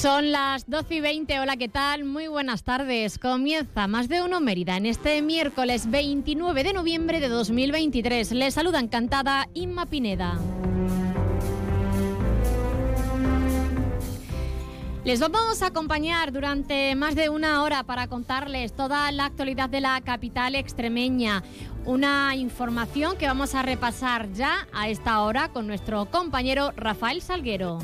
Son las 12 y 20. Hola, ¿qué tal? Muy buenas tardes. Comienza Más de Uno Mérida en este miércoles 29 de noviembre de 2023. Les saluda encantada Inma Pineda. Les vamos a acompañar durante más de una hora para contarles toda la actualidad de la capital extremeña. Una información que vamos a repasar ya a esta hora con nuestro compañero Rafael Salguero.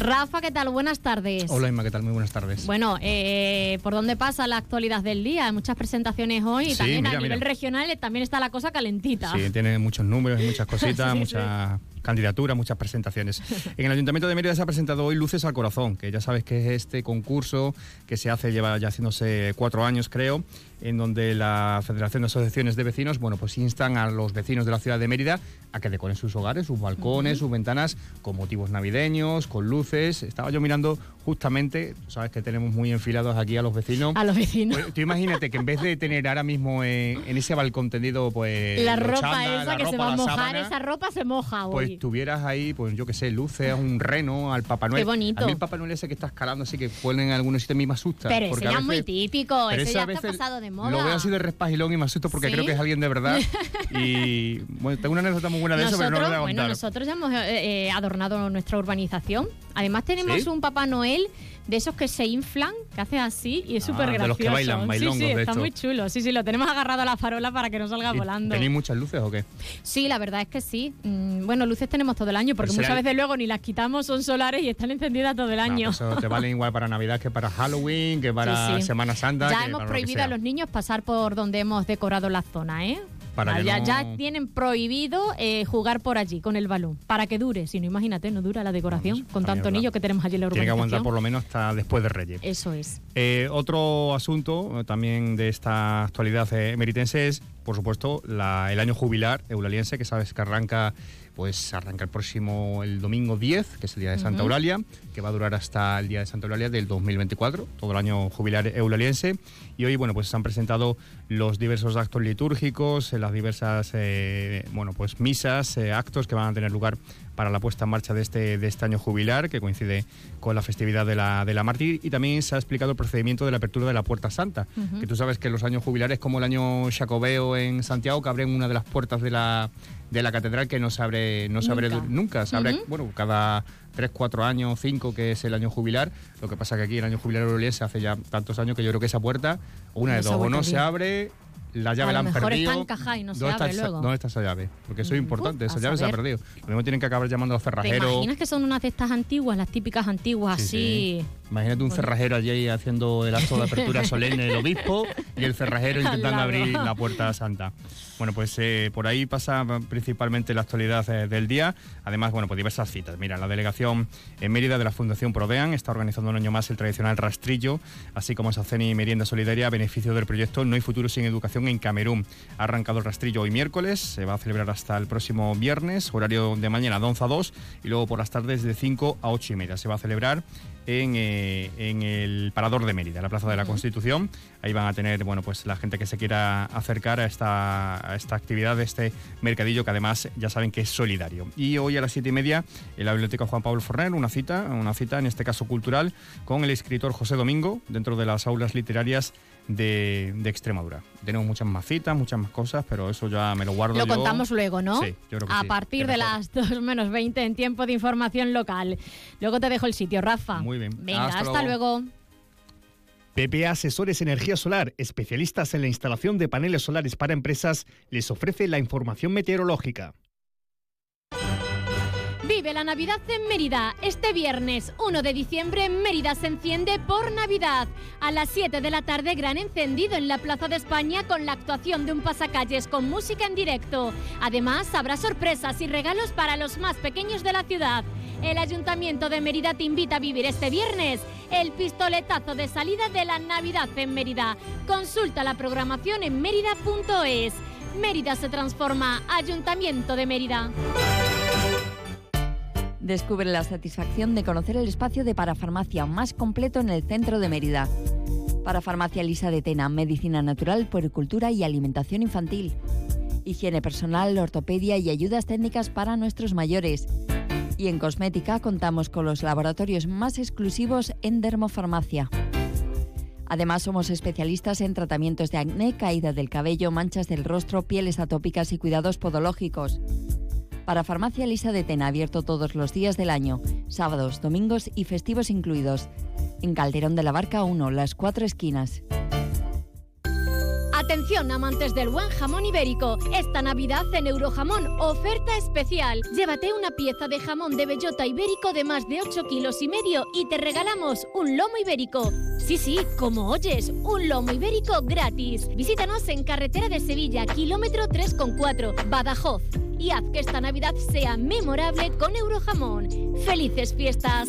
Rafa, ¿qué tal? Buenas tardes. Hola Inma, ¿qué tal? Muy buenas tardes. Bueno, eh, ¿por dónde pasa la actualidad del día? Hay muchas presentaciones hoy y Sí, también mira, a nivel mira. regional eh, también está la cosa calentita. Sí, tiene muchos números y muchas cositas, Sí, muchas candidaturas, muchas presentaciones. En el Ayuntamiento de Mérida se ha presentado hoy Luces al Corazón, que ya sabes que es este concurso que se hace, lleva ya haciéndose cuatro años creo, en donde la Federación de Asociaciones de Vecinos, bueno, pues instan a los vecinos de la ciudad de Mérida a que decoren sus hogares, sus balcones, sus ventanas con motivos navideños, con luces. Estaba yo mirando justamente, sabes que tenemos muy enfilados aquí a los vecinos. A los vecinos. Pues, tú imagínate que en vez de tener ahora mismo en, en ese balcón tendido, pues. la ropa esa la que se va a mojar, sábana, esa ropa se moja hoy. Pues tuvieras ahí, pues yo qué sé, luces, un reno, al Papá Noel. Qué bonito. A mí el Papá Noel ese que está escalando, así que ponen en algunos sitios a mí me asusta. Pero ese porque ya es muy veces- típico, ese ese ya está veces pasado de moda. Lo veo así de respagilón y me asusto porque ¿Sí? creo que es alguien de verdad. y bueno, tengo una anécdota muy buena de eso, pero no lo voy a bueno, contar. nosotros ya hemos eh, eh, adornado nuestra urbanización. Además tenemos ¿Sí? un Papá Noel de esos que se inflan, que hace así y es Ah, súper de gracioso. los que bailan, bailongos, sí, sí, de está muy chulo. Sí, sí, lo tenemos agarrado a la farola para que no salga ¿Y volando. ¿Tenéis muchas luces o qué? Sí, la verdad es que sí. Mm, bueno, luces tenemos todo el año porque muchas veces luego ni las quitamos, son solares y están encendidas todo el No, año. pues eso te valen igual para Navidad que para Halloween, que para Sí. Semana Santa. Ya que hemos para prohibido a los niños pasar por donde hemos decorado la zona, ¿eh? Para no- ya tienen prohibido eh, jugar por allí con el balón. Para que dure, si no, imagínate, no dura la decoración Vamos, con tanto verdad. que tenemos allí en la Tiene que urbanización. aguantar por lo menos hasta después de Reyes. Eso es. Eh, otro asunto eh, también de esta actualidad eh, meritense es, por supuesto, la- el año jubilar eulaliense, que sabes que arranca, pues arranca el próximo, el domingo 10, que es el día de Santa. Eulalia, que va a durar hasta el día de Santa Eulalia del 2024, todo el año jubilar eulaliense. Y hoy, bueno, pues se han presentado los diversos actos litúrgicos, eh, las diversas, eh, bueno, pues misas, eh, actos que van a tener lugar para la puesta en marcha de este, de este año jubilar, que coincide con la festividad de la, de la mártir. Y también se ha explicado el procedimiento de la apertura de la Puerta Santa, que tú sabes que los años jubilares, como el año jacobeo en Santiago, que abren una de las puertas de la, de la catedral que no se abre, no se abre Nunca. nunca. Se abre, bueno, cada 3, 4 años, 5, que es el año jubilar. Lo que pasa que aquí el año jubilar se hace ya tantos años que yo creo que esa puerta, una No de dos, o no se abre, la llave A la han mejor perdido. está y no se ¿Dónde está luego. ¿Dónde está esa llave? Porque eso es importante, uf, esa llave se ha perdido. Lo mismo tienen que acabar llamando a los ¿Te cerrajeros. imaginas que son unas de estas antiguas, las típicas antiguas, Sí, así? sí. Imagínate un Bueno. cerrajero allí haciendo el acto de apertura solemne del obispo y el cerrajero intentando abrir la puerta santa. Bueno, pues eh, por ahí pasa principalmente la actualidad eh, del día. Además, bueno, pues diversas citas. Mira, la delegación en Mérida de la Fundación Prodean está organizando un año más el tradicional rastrillo, así como esa cena y merienda solidaria a beneficio del proyecto No hay futuro sin educación en Camerún. Ha arrancado el rastrillo hoy miércoles, se va a celebrar hasta el próximo viernes, horario de mañana de 11 a 2 y luego por las tardes de 5 a 8 y media. Se va a celebrar en, eh, en el Parador de Mérida, la Plaza de la Constitución. Ahí van a tener, bueno, pues la gente que se quiera acercar a esta, a esta actividad, de este mercadillo que además ya saben que es solidario. Y hoy a las siete y media en la Biblioteca Juan Pablo Forner, una cita, una cita en este caso cultural, con el escritor José Domingo dentro de las aulas literarias de, de Extremadura. Tenemos muchas más citas, muchas más cosas, pero eso ya me lo guardo Lo yo. contamos luego, ¿no? Sí, yo creo que A sí, partir que de mejor. las 2 menos 20 en tiempo de información local. Luego te dejo el sitio, Rafa. Muy bien. Venga, Hasta hasta, luego. luego. PPA Asesores Energía Solar, especialistas en la instalación de paneles solares para empresas, les ofrece la información meteorológica. Vive la Navidad en Mérida. Este viernes 1 de diciembre Mérida se enciende por Navidad. A las 7 de la tarde gran encendido en la Plaza de España con la actuación de un pasacalles con música en directo. Además habrá sorpresas y regalos para los más pequeños de la ciudad. el Ayuntamiento de Mérida te invita a vivir este viernes el pistoletazo de salida de la Navidad en Mérida. Consulta la programación en mérida.es. Mérida se transforma. Ayuntamiento de Mérida. Descubre la satisfacción de conocer el espacio de parafarmacia más completo en el centro de Mérida. Parafarmacia Lisa de Tena, medicina natural, puericultura y alimentación infantil. Higiene personal, ortopedia y ayudas técnicas para nuestros mayores. Y en cosmética contamos con los laboratorios más exclusivos en dermofarmacia. Además, somos especialistas en tratamientos de acné, caída del cabello, manchas del rostro, pieles atópicas y cuidados podológicos. Para Farmacia Lisa de Tena, abierto todos los días del año, sábados, domingos y festivos incluidos. En Calderón de la Barca 1, las cuatro esquinas. Atención amantes del buen jamón ibérico. Esta Navidad en Eurojamón, oferta especial. Llévate una pieza de jamón de bellota ibérico de más de 8 kilos y medio y te regalamos un lomo ibérico. Sí, sí, como oyes, un lomo ibérico gratis. Visítanos en Carretera de Sevilla, kilómetro 3,4, Badajoz. Y haz que esta Navidad sea memorable con Eurojamón. ¡Felices fiestas!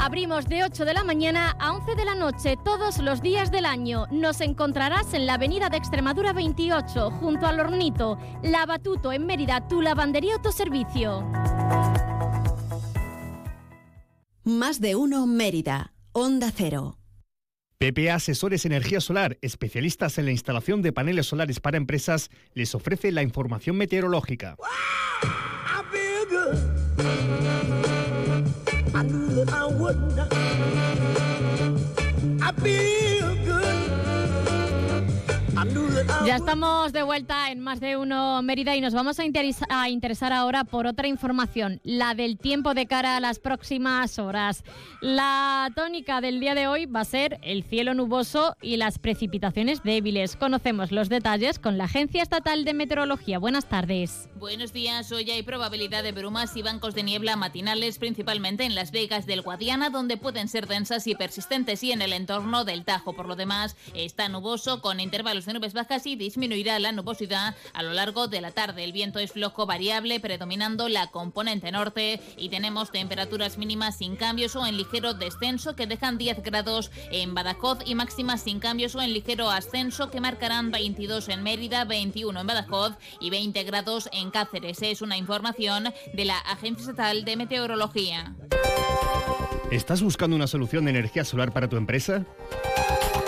Abrimos de 8 de la mañana a 11 de la noche todos los días del año. Nos encontrarás en la avenida de Extremadura 28, junto al Hornito. Lavatuto en Mérida, tu lavandería autoservicio. Más de uno Mérida. Onda Cero. PPA Asesores Energía Solar, especialistas en la instalación de paneles solares para empresas, les ofrece la información meteorológica. I would not. I be Ya estamos de vuelta en más de uno Mérida y nos vamos a, a, interesar ahora por otra información, la del tiempo de cara a las próximas horas. La tónica del día de hoy va a ser el cielo nuboso y las precipitaciones débiles. Conocemos los detalles con la Agencia Estatal de Meteorología. Buenas tardes. Buenos días. Hoy hay probabilidad de brumas y bancos de niebla matinales, principalmente en Las Vegas del Guadiana, donde pueden ser densas y persistentes, y en el entorno del Tajo. Por lo demás, está nuboso con intervalos de nubes bajas y disminuirá la nubosidad a lo largo de la tarde. El viento es flojo variable, predominando la componente norte y tenemos temperaturas mínimas sin cambios o en ligero descenso que dejan 10 grados en Badajoz y máximas sin cambios o en ligero ascenso que marcarán 22 en Mérida, 21 en Badajoz y 20 grados en Cáceres. Es una información de la Agencia Estatal de Meteorología. ¿Estás buscando una solución de energía solar para tu empresa?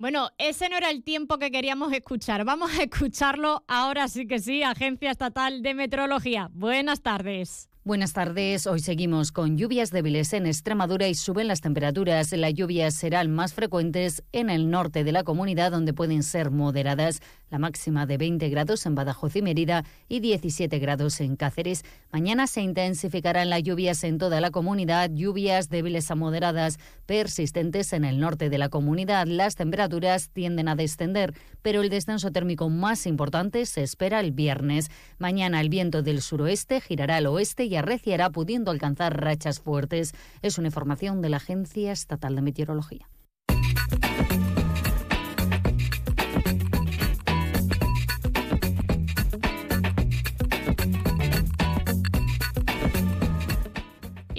Bueno, ese no era el tiempo que queríamos escuchar. Vamos a escucharlo ahora sí que sí, Agencia Estatal de Meteorología. Buenas tardes. Buenas tardes. Hoy seguimos con lluvias débiles en Extremadura y suben las temperaturas. Las lluvias serán más frecuentes en el norte de la comunidad, donde pueden ser moderadas. La máxima de 20 grados en Badajoz y Mérida y 17 grados en Cáceres. Mañana se intensificarán las lluvias en toda la comunidad, lluvias débiles a moderadas persistentes en el norte de la comunidad. Las temperaturas tienden a descender, pero el descenso térmico más importante se espera el viernes. Mañana el viento del suroeste girará al oeste y arreciará pudiendo alcanzar rachas fuertes. Es una información de la Agencia Estatal de Meteorología.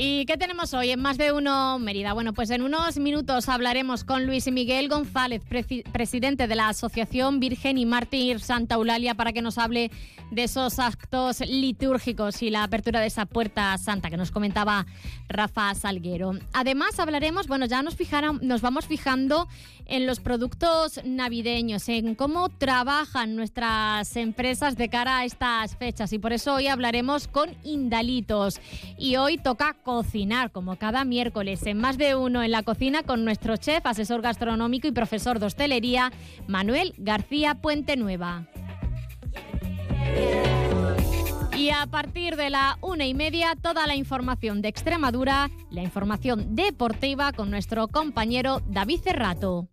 Y qué tenemos hoy en Más de Uno Mérida? Bueno, pues en unos minutos hablaremos con Luis Miguel González, presidente de la Asociación Virgen y Mártir Santa Eulalia, para que nos hable de esos actos litúrgicos y la apertura de esa puerta santa que nos comentaba Rafa Salguero. Además hablaremos, bueno, ya nos, fijaron, nos vamos fijando en los productos navideños, en cómo trabajan nuestras empresas de cara a estas fechas y por eso hoy hablaremos con Indalitos y hoy toca cocinar como cada miércoles en más de uno en la cocina con nuestro chef, asesor gastronómico y profesor de hostelería Manuel García Puente Nueva. Y a partir de la una y media, toda la información de Extremadura, la información deportiva con nuestro compañero David Cerrato.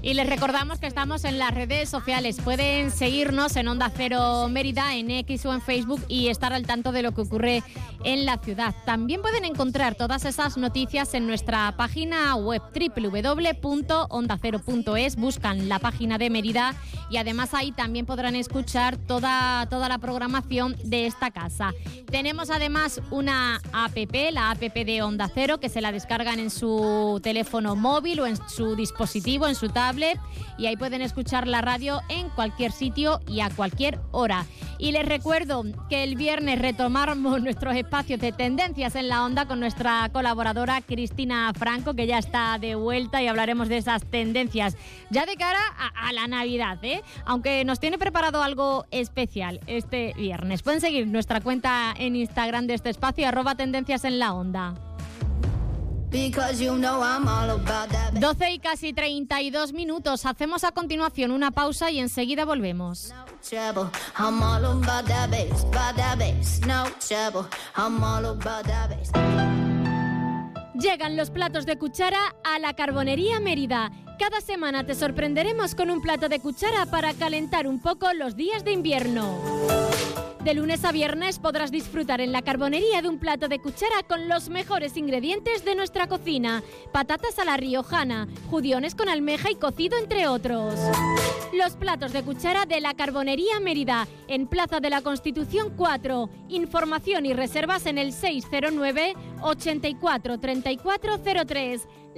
Y les recordamos que estamos en las redes sociales. Pueden seguirnos en Onda Cero Mérida, en X o en Facebook y estar al tanto de lo que ocurre en la ciudad. También pueden encontrar todas esas noticias en nuestra página web www.ondacero.es. Buscan la página de Mérida y además ahí también podrán escuchar toda, toda la programación de esta casa. Tenemos además una app, la app de Onda Cero, que se la descargan en su teléfono móvil o en su dispositivo, en su tablet y ahí pueden escuchar la radio en cualquier sitio y a cualquier hora. Y les recuerdo que el viernes retomamos nuestros espacios de tendencias en la onda con nuestra colaboradora Cristina Franco, que ya está de vuelta y hablaremos de esas tendencias ya de cara a, la Navidad, ¿eh? aunque nos tiene preparado algo especial este viernes. Pueden seguir nuestra cuenta en Instagram de este espacio, arroba tendencias en la onda. 12 y casi 32 minutos. Hacemos a continuación una pausa y enseguida volvemos. Llegan los platos de cuchara a la Carbonería Mérida. Cada semana te sorprenderemos con un plato de cuchara para calentar un poco los días de invierno. De lunes a viernes podrás disfrutar en la carbonería de un plato de cuchara con los mejores ingredientes de nuestra cocina. Patatas a la riojana, judiones con almeja y cocido entre otros. Los platos de cuchara de la carbonería Mérida, en Plaza de la Constitución 4. Información y reservas en el 609 84 3403.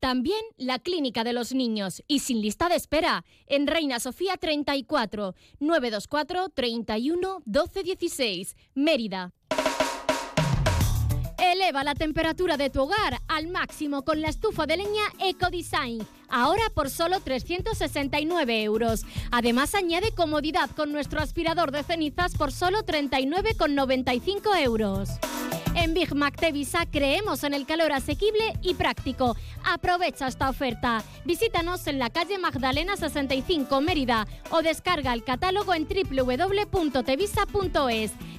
también la Clínica de los Niños y sin lista de espera en Reina Sofía 34 924 31 12 16 Mérida. Eleva la temperatura de tu hogar al máximo con la estufa de leña EcoDesign, ahora por solo 369 euros. Además añade comodidad con nuestro aspirador de cenizas por solo 39,95 euros. En Big Mac Tevisa creemos en el calor asequible y práctico. Aprovecha esta oferta. Visítanos en la calle Magdalena 65 Mérida o descarga el catálogo en www.tevisa.es.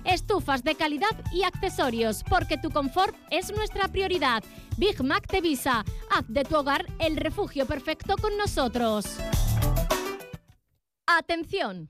Estufas de calidad y accesorios, porque tu confort es nuestra prioridad. Big Mac Tevisa. Haz de tu hogar el refugio perfecto con nosotros. Atención.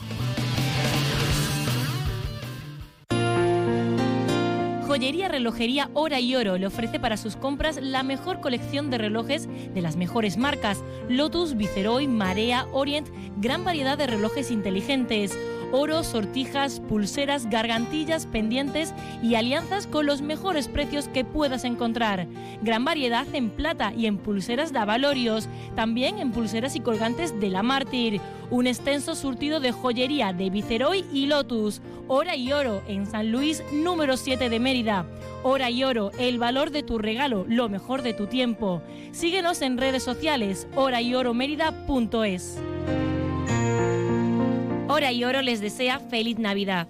Joyería Relojería Hora y Oro. Le ofrece para sus compras la mejor colección de relojes de las mejores marcas: Lotus, Viceroy, Marea, Orient, gran variedad de relojes inteligentes oro, sortijas, pulseras, gargantillas, pendientes y alianzas con los mejores precios que puedas encontrar. Gran variedad en plata y en pulseras de avalorios, también en pulseras y colgantes de la Mártir. Un extenso surtido de joyería de Viceroy y Lotus. Hora y oro en San Luis número 7 de Mérida. Hora y oro, el valor de tu regalo, lo mejor de tu tiempo. Síguenos en redes sociales, horayoromerida.es. Hora y oro les desea feliz Navidad.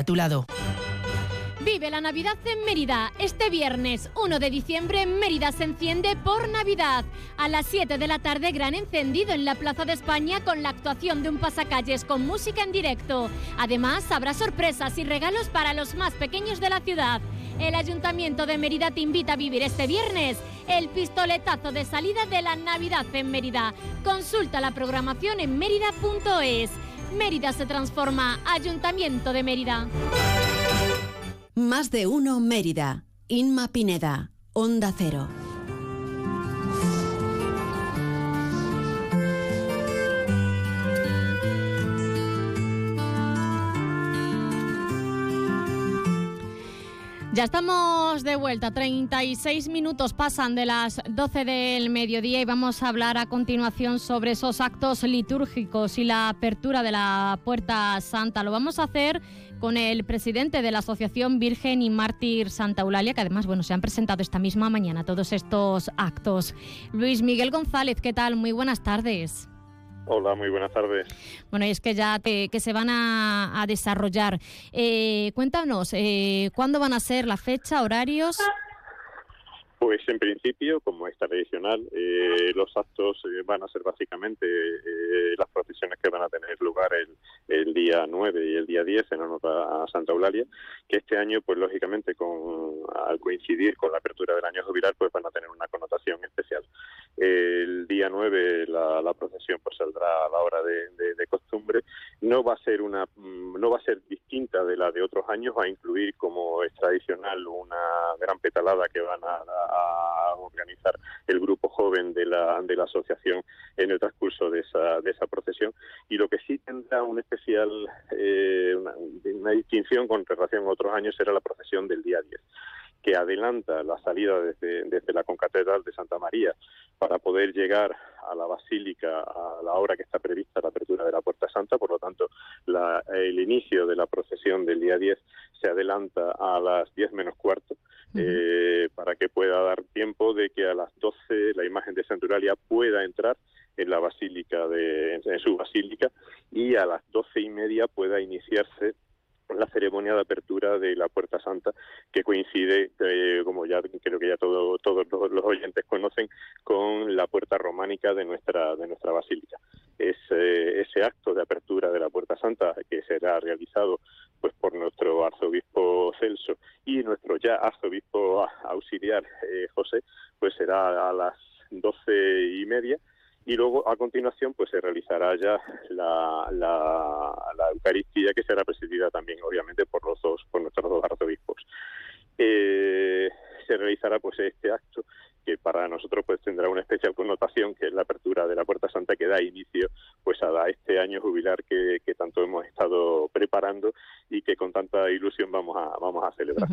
a tu lado. Vive la Navidad en Mérida. Este viernes 1 de diciembre Mérida se enciende por Navidad. A las 7 de la tarde gran encendido en la Plaza de España con la actuación de un pasacalles con música en directo. Además habrá sorpresas y regalos para los más pequeños de la ciudad. El Ayuntamiento de Mérida te invita a vivir este viernes el pistoletazo de salida de la Navidad en Mérida. Consulta la programación en mérida.es. Mérida se transforma. Ayuntamiento de Mérida. Más de uno Mérida. Inma Pineda. Onda Cero. Ya estamos de vuelta, 36 minutos pasan de las 12 del mediodía y vamos a hablar a continuación sobre esos actos litúrgicos y la apertura de la Puerta Santa. Lo vamos a hacer con el presidente de la Asociación Virgen y Mártir Santa Eulalia, que además bueno, se han presentado esta misma mañana todos estos actos. Luis Miguel González, ¿qué tal? Muy buenas tardes. Hola, muy buenas tardes. Bueno, y es que ya que se van a, desarrollar. Eh, cuéntanos, eh, ¿cuándo van a ser la fecha, horarios? Pues en principio, como es tradicional, eh, los actos van a ser básicamente las procesiones que van a tener lugar el, el, día 9 y el día 10 en honor a Santa Eulalia, que este año, pues lógicamente, con, al coincidir con la apertura del año jubilar, pues van a tener una connotación especial. El día 9 la, la procesión pues saldrá a la hora de, costumbre. No va a ser una mm, no va a ser distinta de la de otros años, va a incluir como es tradicional una gran petalada que van a, organizar el grupo joven de la de la asociación en el transcurso de esa de esa procesión y lo que sí tendrá un especial eh, una, distinción con relación a otros años será la procesión del día 10 que adelanta la salida desde, desde la concatedral de Santa María para poder llegar a la basílica a la hora que está prevista la apertura de la Puerta Santa, por lo tanto el inicio de la procesión del día 10 se adelanta a las 10 menos cuarto eh, para que pueda dar tiempo de que a las 12 la imagen de Santuralia pueda entrar en la basílica de en su basílica y a las doce y media pueda iniciarse la ceremonia de apertura de la Puerta Santa, que coincide, eh, como ya creo que ya todo, todos los, oyentes conocen, con la puerta románica de nuestra, de nuestra basílica. Ese, ese acto de apertura de la Puerta Santa, que será realizado pues por nuestro arzobispo Celso y nuestro ya arzobispo auxiliar eh, José, pues será a las doce y media y luego a continuación pues se realizará ya la, la, Eucaristía que será presidida también obviamente por los dos por nuestros dos arzobispos. Eh, se realizará pues este acto que para nosotros pues tendrá una especial connotación que es la apertura de la Puerta Santa que da inicio pues a este año jubilar que, tanto hemos estado preparando y que con tanta ilusión vamos a vamos a celebrar.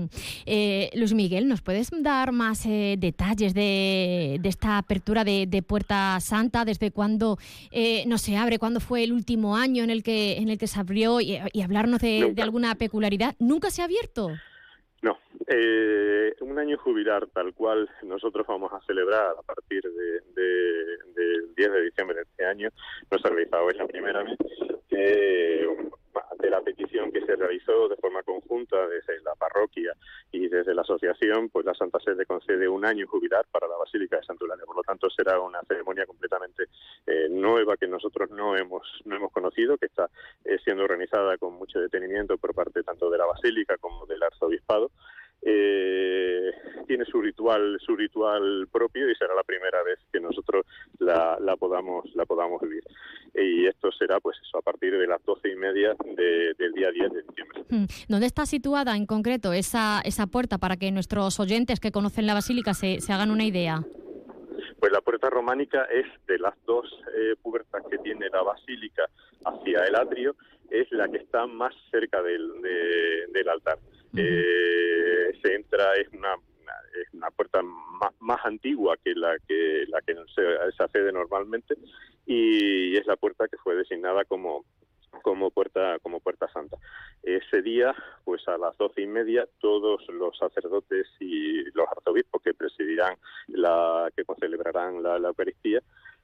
Eh, Luis Miguel, ¿nos puedes dar más eh, detalles de, esta apertura de, Puerta Santa? ¿Desde cuándo eh, no se abre? ¿Cuándo fue el último año en el que en el que se abrió y, hablarnos de, de alguna peculiaridad? ¿Nunca se ha abierto? No, eh, un año jubilar tal cual nosotros vamos a celebrar a partir de, del 10 de diciembre de este año, no se ha realizado, es la primera vez. Que de la petición que se realizó de forma conjunta desde la parroquia y desde la asociación, pues la Santa Sede concede un año jubilar para la Basílica de Santularia. Por lo tanto, será una ceremonia completamente eh, nueva que nosotros no hemos no hemos conocido, que está eh, siendo organizada con mucho detenimiento por parte tanto de la Basílica como del Arzobispado eh, tiene su ritual su ritual propio y será la primera vez que nosotros la, la podamos la podamos vivir y esto será pues eso a partir de las doce y media del día 10 de diciembre hmm. ¿Dónde está situada en concreto esa, esa puerta para que nuestros oyentes que conocen la basílica se, se hagan una idea? Pues la puerta románica es de las dos eh, puertas que tiene la basílica hacia el atrio, es la que está más cerca del, del altar eh, se entra, es una, es una puerta más, más, antigua que la que, la que se, se accede normalmente y es la puerta que fue designada como como puerta como puerta santa. Ese día pues a las doce y media todos los sacerdotes y los arzobispos que presidirán la que celebrarán la, la Eucaristía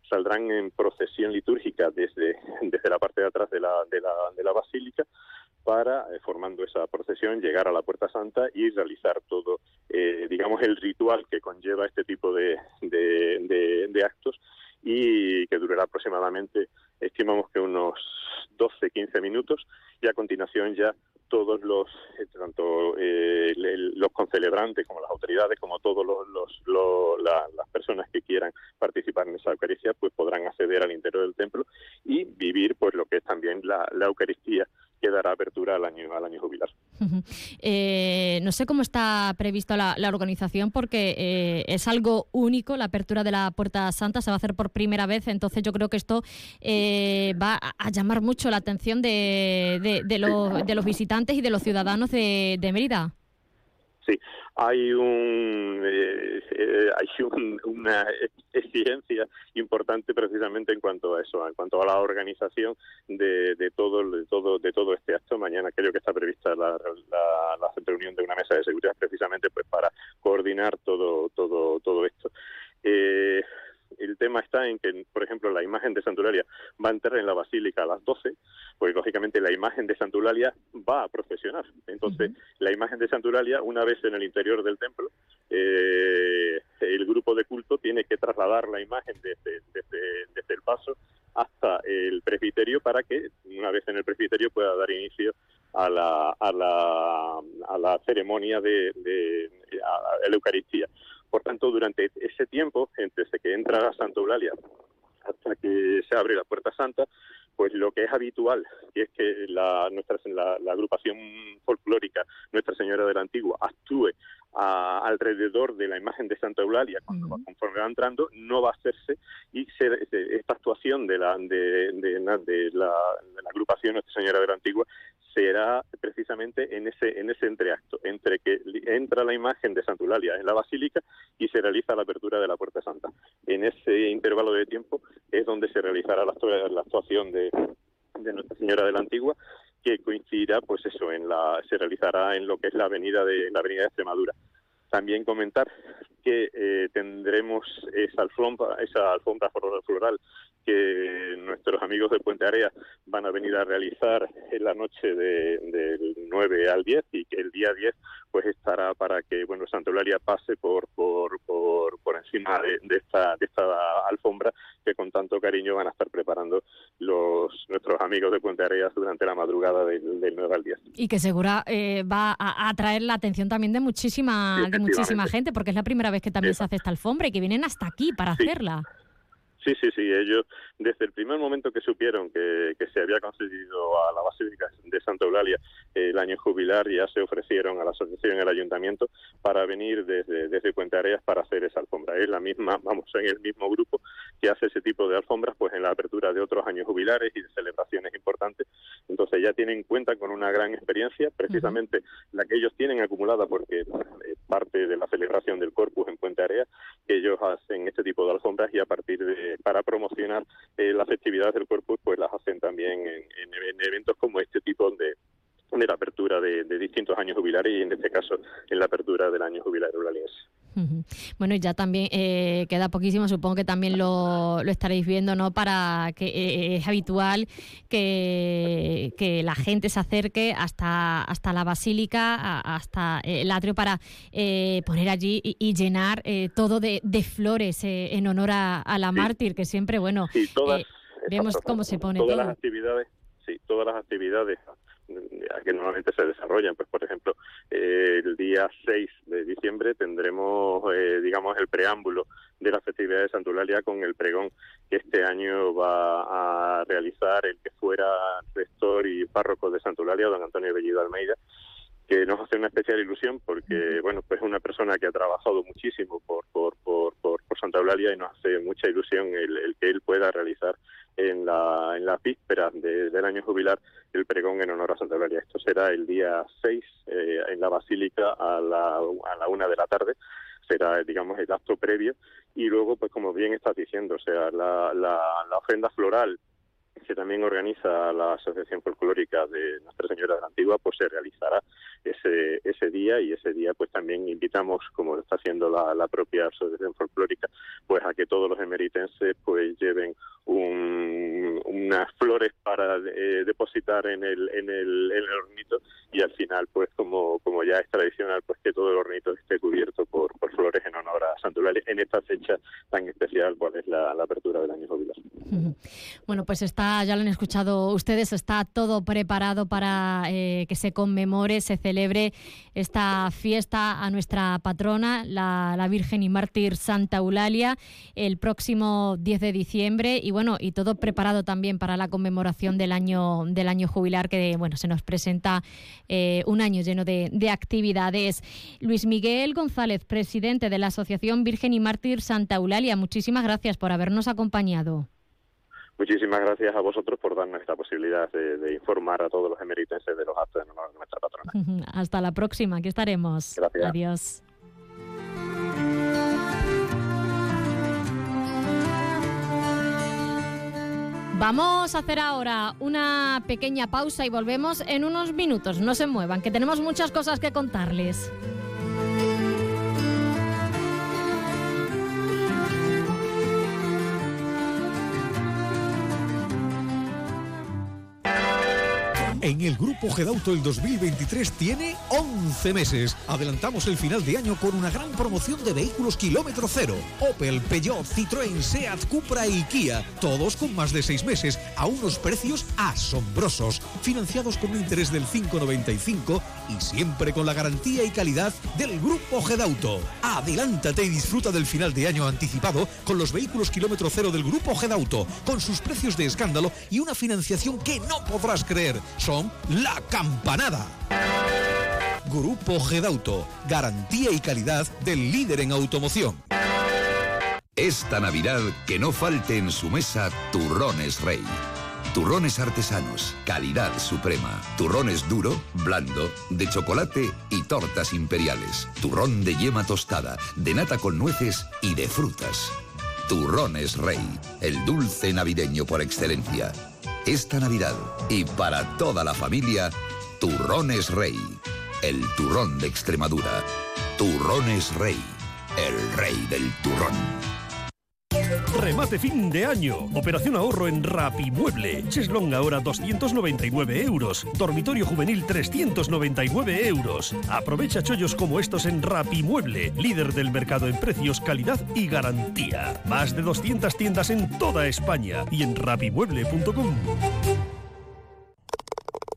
saldrán en procesión litúrgica desde, desde la parte de atrás de la, de la, de la basílica para, eh, formando esa procesión, llegar a la Puerta Santa y realizar todo, eh, digamos, el ritual que conlleva este tipo de, de, actos y que durará aproximadamente, estimamos que unos 12, 15 minutos y a continuación ya todos los, eh, tanto eh, los concelebrantes como las autoridades, como todos los, las personas que quieran participar en esa Eucaristía, pues podrán acceder al interior del templo y vivir pues lo que es también la Eucaristía que dará apertura al año, al año jubilar. Eh, no sé cómo está prevista la, organización porque eh, es algo único, la apertura de la Puerta Santa se va a hacer por primera vez, entonces yo creo que esto eh, va a llamar mucho la atención de, de, los, visitantes y de los ciudadanos de, de Mérida. Sí, hay un eh, eh, hay una exigencia importante precisamente en cuanto a eso, en cuanto a la organización de, de todo de todo de todo este acto. Mañana creo que está prevista la, la, reunión de una mesa de seguridad precisamente pues para coordinar todo todo todo esto. Eh, el tema está en que, por ejemplo, la imagen de Santularia va a entrar en la basílica a las 12, pues lógicamente la imagen de Santularia va a procesionar. Entonces, la imagen de Santularia, una vez en el interior del templo, eh, el grupo de culto tiene que trasladar la imagen desde, desde, el paso hasta el presbiterio para que, una vez en el presbiterio, pueda dar inicio a la, a la, a la ceremonia de, de la Eucaristía. Por tanto, durante ese tiempo, desde que entra a Santa Eulalia hasta que se abre la Puerta Santa, pues lo que es habitual, y es que la, nuestra, la, agrupación folclórica Nuestra Señora de la Antigua actúe alrededor de la imagen de Santa Eulalia cuando conforme va entrando, no va a hacerse y esta actuación de la, de, de, de la, agrupación Nuestra Señora de la Antigua será precisamente en ese en ese entreacto entre que entra la imagen de Santa Eulalia en la basílica y se realiza la apertura de la Puerta Santa. En ese intervalo de tiempo es donde se realizará la, la actuación de, de Nuestra Señora de la Antigua que coincidirá pues eso en la se realizará en lo que es la avenida de la avenida de Extremadura. También comentar que eh, tendremos esa alfombra, esa alfombra floral que nuestros amigos de Puente Area van a venir a realizar en la noche del 9 al 10 y que el día 10 pues estará para que bueno Santa Eulalia pase por por, por, por encima de, esta de esta alfombra que con tanto cariño van a estar preparando los nuestros amigos de Puente Areas durante la madrugada del, 9 al 10. Y que segura eh, va a atraer la atención también de muchísima de muchísima gente porque es la primera vez que también se hace esta alfombra y que vienen hasta aquí para hacerla. Sí, sí, sí. Ellos, desde el primer momento que supieron que, que se había concedido a la Basílica de Santa Eulalia el año jubilar, ya se ofrecieron a la asociación y al ayuntamiento para venir desde, desde para hacer esa alfombra. Es la misma, vamos, en el mismo grupo que hace ese tipo de alfombras, pues en la apertura de otros años jubilares y de celebraciones importantes. Entonces ya tienen cuenta con una gran experiencia, precisamente la que ellos tienen acumulada, porque eh, parte de la celebración del Corpus en Puente Areas, que ellos hacen este tipo de alfombras y a partir de para promocionar eh, las festividades del cuerpo, pues las hacen también en, eventos como este tipo de, de la apertura de, distintos años jubilares y en este caso en la apertura del año jubilar uraliense. Bueno, y ya también eh, queda poquísimo, supongo que también lo, estaréis viendo, ¿no? Para que eh, es habitual que, que, la gente se acerque hasta, hasta la basílica, hasta el atrio para eh, poner allí y, llenar todo de, flores en honor a, la mártir, que siempre, bueno, vemos cómo se pone todas todo. las actividades, sí, todas las actividades que normalmente se desarrollan. Pues, por ejemplo, eh, el día 6 de diciembre tendremos, eh, digamos, el preámbulo de la festividad de Santulalia con el pregón que este año va a realizar el que fuera rector y párroco de Santulalia, don Antonio Bellido Almeida, que nos hace una especial ilusión porque, bueno, pues es una persona que ha trabajado muchísimo por, por, por, por, Santa Eulalia y nos hace mucha ilusión el, que él pueda realizar en la, en la víspera del año jubilar el pregón en honor a Santa Eulalia. Esto será el día 6 eh, en la Basílica a la, a la una de la tarde será, digamos, el acto previo y luego, pues como bien estás diciendo, o sea, la, la, la ofrenda floral que también organiza la Asociación Folclórica de Nuestra Señora de la Antigua, pues se realizará ese, ese día y ese día pues también invitamos, como lo está haciendo la, la propia Asociación Folclórica, pues a que todos los emeritenses pues lleven un, unas flores para eh, depositar en el, en, el, hornito y al final pues como, como ya es tradicional pues que todo el hornito esté cubierto por, flores en honor a Santulares en esta fecha tan especial cual es la, la apertura del año jubilar. Bueno pues está, ya lo han escuchado ustedes, está todo preparado para eh, que se conmemore, se celebre esta fiesta a nuestra patrona, la, la Virgen y Mártir Santa Eulalia, el próximo 10 de diciembre y bueno, y todo preparado también para la conmemoración del año, del año jubilar que bueno, se nos presenta eh, un año lleno de, de actividades. Luis Miguel González, presidente de la Asociación Virgen y Mártir Santa Eulalia, muchísimas gracias por habernos acompañado. Muchísimas gracias a vosotros por darnos esta posibilidad de, informar a todos los emeritenses de los actos de nuestra patrona. Hasta la próxima, aquí estaremos. Gracias. Adiós. Vamos a hacer ahora una pequeña pausa y volvemos en unos minutos. No se muevan, que tenemos muchas cosas que contarles. En el Grupo Gedauto el 2023 tiene 11 meses. Adelantamos el final de año con una gran promoción de vehículos kilómetro cero. Opel, Peugeot, Citroën, Seat, Cupra y Kia. Todos con más de 6 meses a unos precios asombrosos. Financiados con un interés del 5,95 y siempre con la garantía y calidad del Grupo Gedauto. Adelántate y disfruta del final de año anticipado con los vehículos kilómetro cero del Grupo Gedauto. Con sus precios de escándalo y una financiación que no podrás creer la campanada. Grupo Gedauto, garantía y calidad del líder en automoción. Esta Navidad que no falte en su mesa turrones rey. Turrones artesanos, calidad suprema. Turrones duro, blando, de chocolate y tortas imperiales. Turrón de yema tostada, de nata con nueces y de frutas. Turrones Rey, el dulce navideño por excelencia esta Navidad y para toda la familia, Turrones Rey, el turrón de Extremadura. Turrones Rey, el rey del turrón. Remate fin de año. Operación ahorro en Rapimueble. Cheslong ahora 299 euros. Dormitorio juvenil 399 euros. Aprovecha chollos como estos en Rapimueble, líder del mercado en precios, calidad y garantía. Más de 200 tiendas en toda España y en rapimueble.com.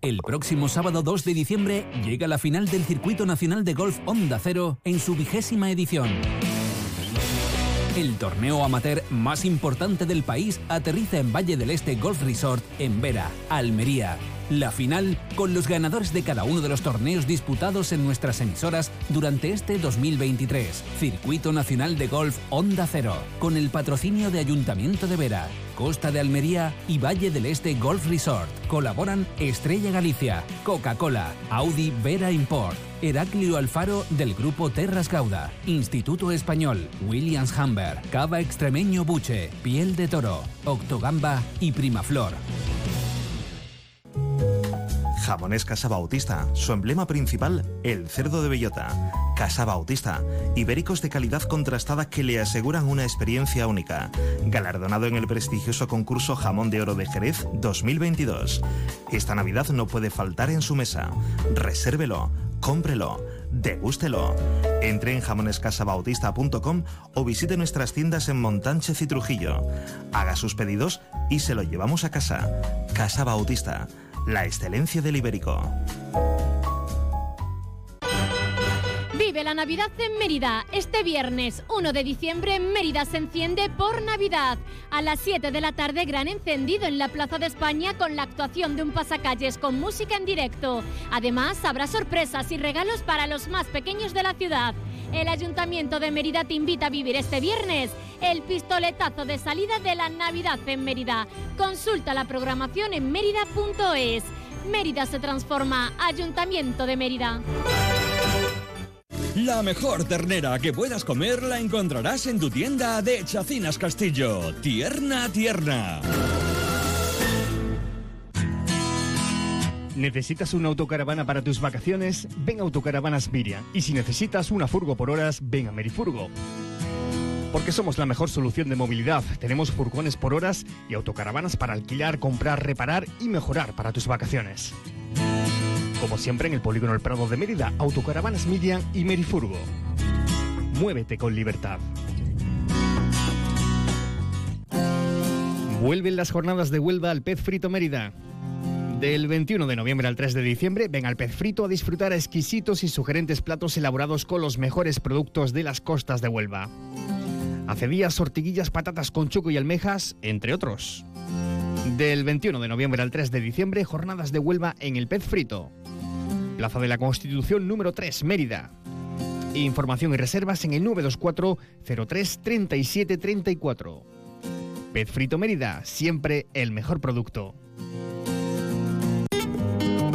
El próximo sábado 2 de diciembre llega la final del Circuito Nacional de Golf Onda Cero en su vigésima edición. El torneo amateur más importante del país aterriza en Valle del Este Golf Resort en Vera, Almería. La final con los ganadores de cada uno de los torneos disputados en nuestras emisoras durante este 2023. Circuito Nacional de Golf Onda Cero, con el patrocinio de Ayuntamiento de Vera, Costa de Almería y Valle del Este Golf Resort. Colaboran Estrella Galicia, Coca-Cola, Audi Vera Import, Heraclio Alfaro del Grupo Terras Gauda, Instituto Español, Williams Humber, Cava Extremeño Buche, Piel de Toro, Octogamba y Primaflor. Jamones Casa Bautista, su emblema principal, el cerdo de bellota. Casa Bautista, ibéricos de calidad contrastada que le aseguran una experiencia única. Galardonado en el prestigioso concurso Jamón de Oro de Jerez 2022. Esta Navidad no puede faltar en su mesa. Resérvelo, cómprelo, degústelo. Entre en jamonescasabautista.com o visite nuestras tiendas en Montánchez y Trujillo. Haga sus pedidos y se lo llevamos a casa. Casa Bautista la excelencia del ibérico. Vive la Navidad en Mérida. Este viernes 1 de diciembre Mérida se enciende por Navidad. A las 7 de la tarde gran encendido en la Plaza de España con la actuación de un pasacalles con música en directo. Además habrá sorpresas y regalos para los más pequeños de la ciudad. El Ayuntamiento de Mérida te invita a vivir este viernes el pistoletazo de salida de la Navidad en Mérida. Consulta la programación en mérida.es. Mérida se transforma. Ayuntamiento de Mérida. La mejor ternera que puedas comer la encontrarás en tu tienda de Chacinas Castillo. Tierna, tierna. ¿Necesitas una autocaravana para tus vacaciones? Ven a Autocaravanas Miriam. Y si necesitas una furgo por horas, ven a Merifurgo. Porque somos la mejor solución de movilidad. Tenemos furgones por horas y autocaravanas para alquilar, comprar, reparar y mejorar para tus vacaciones. Como siempre en el Polígono El Prado de Mérida, Autocaravanas Miriam y Merifurgo. Muévete con libertad. Vuelven las jornadas de Huelva al Pez Frito Mérida. Del 21 de noviembre al 3 de diciembre, ven al Pez Frito a disfrutar exquisitos y sugerentes platos elaborados con los mejores productos de las costas de Huelva. Hace días, tortiguillas, patatas con choco y almejas, entre otros. Del 21 de noviembre al 3 de diciembre, jornadas de Huelva en el Pez Frito. Plaza de la Constitución número 3, Mérida. Información y reservas en el 924 03 37 34. Pez Frito Mérida, siempre el mejor producto.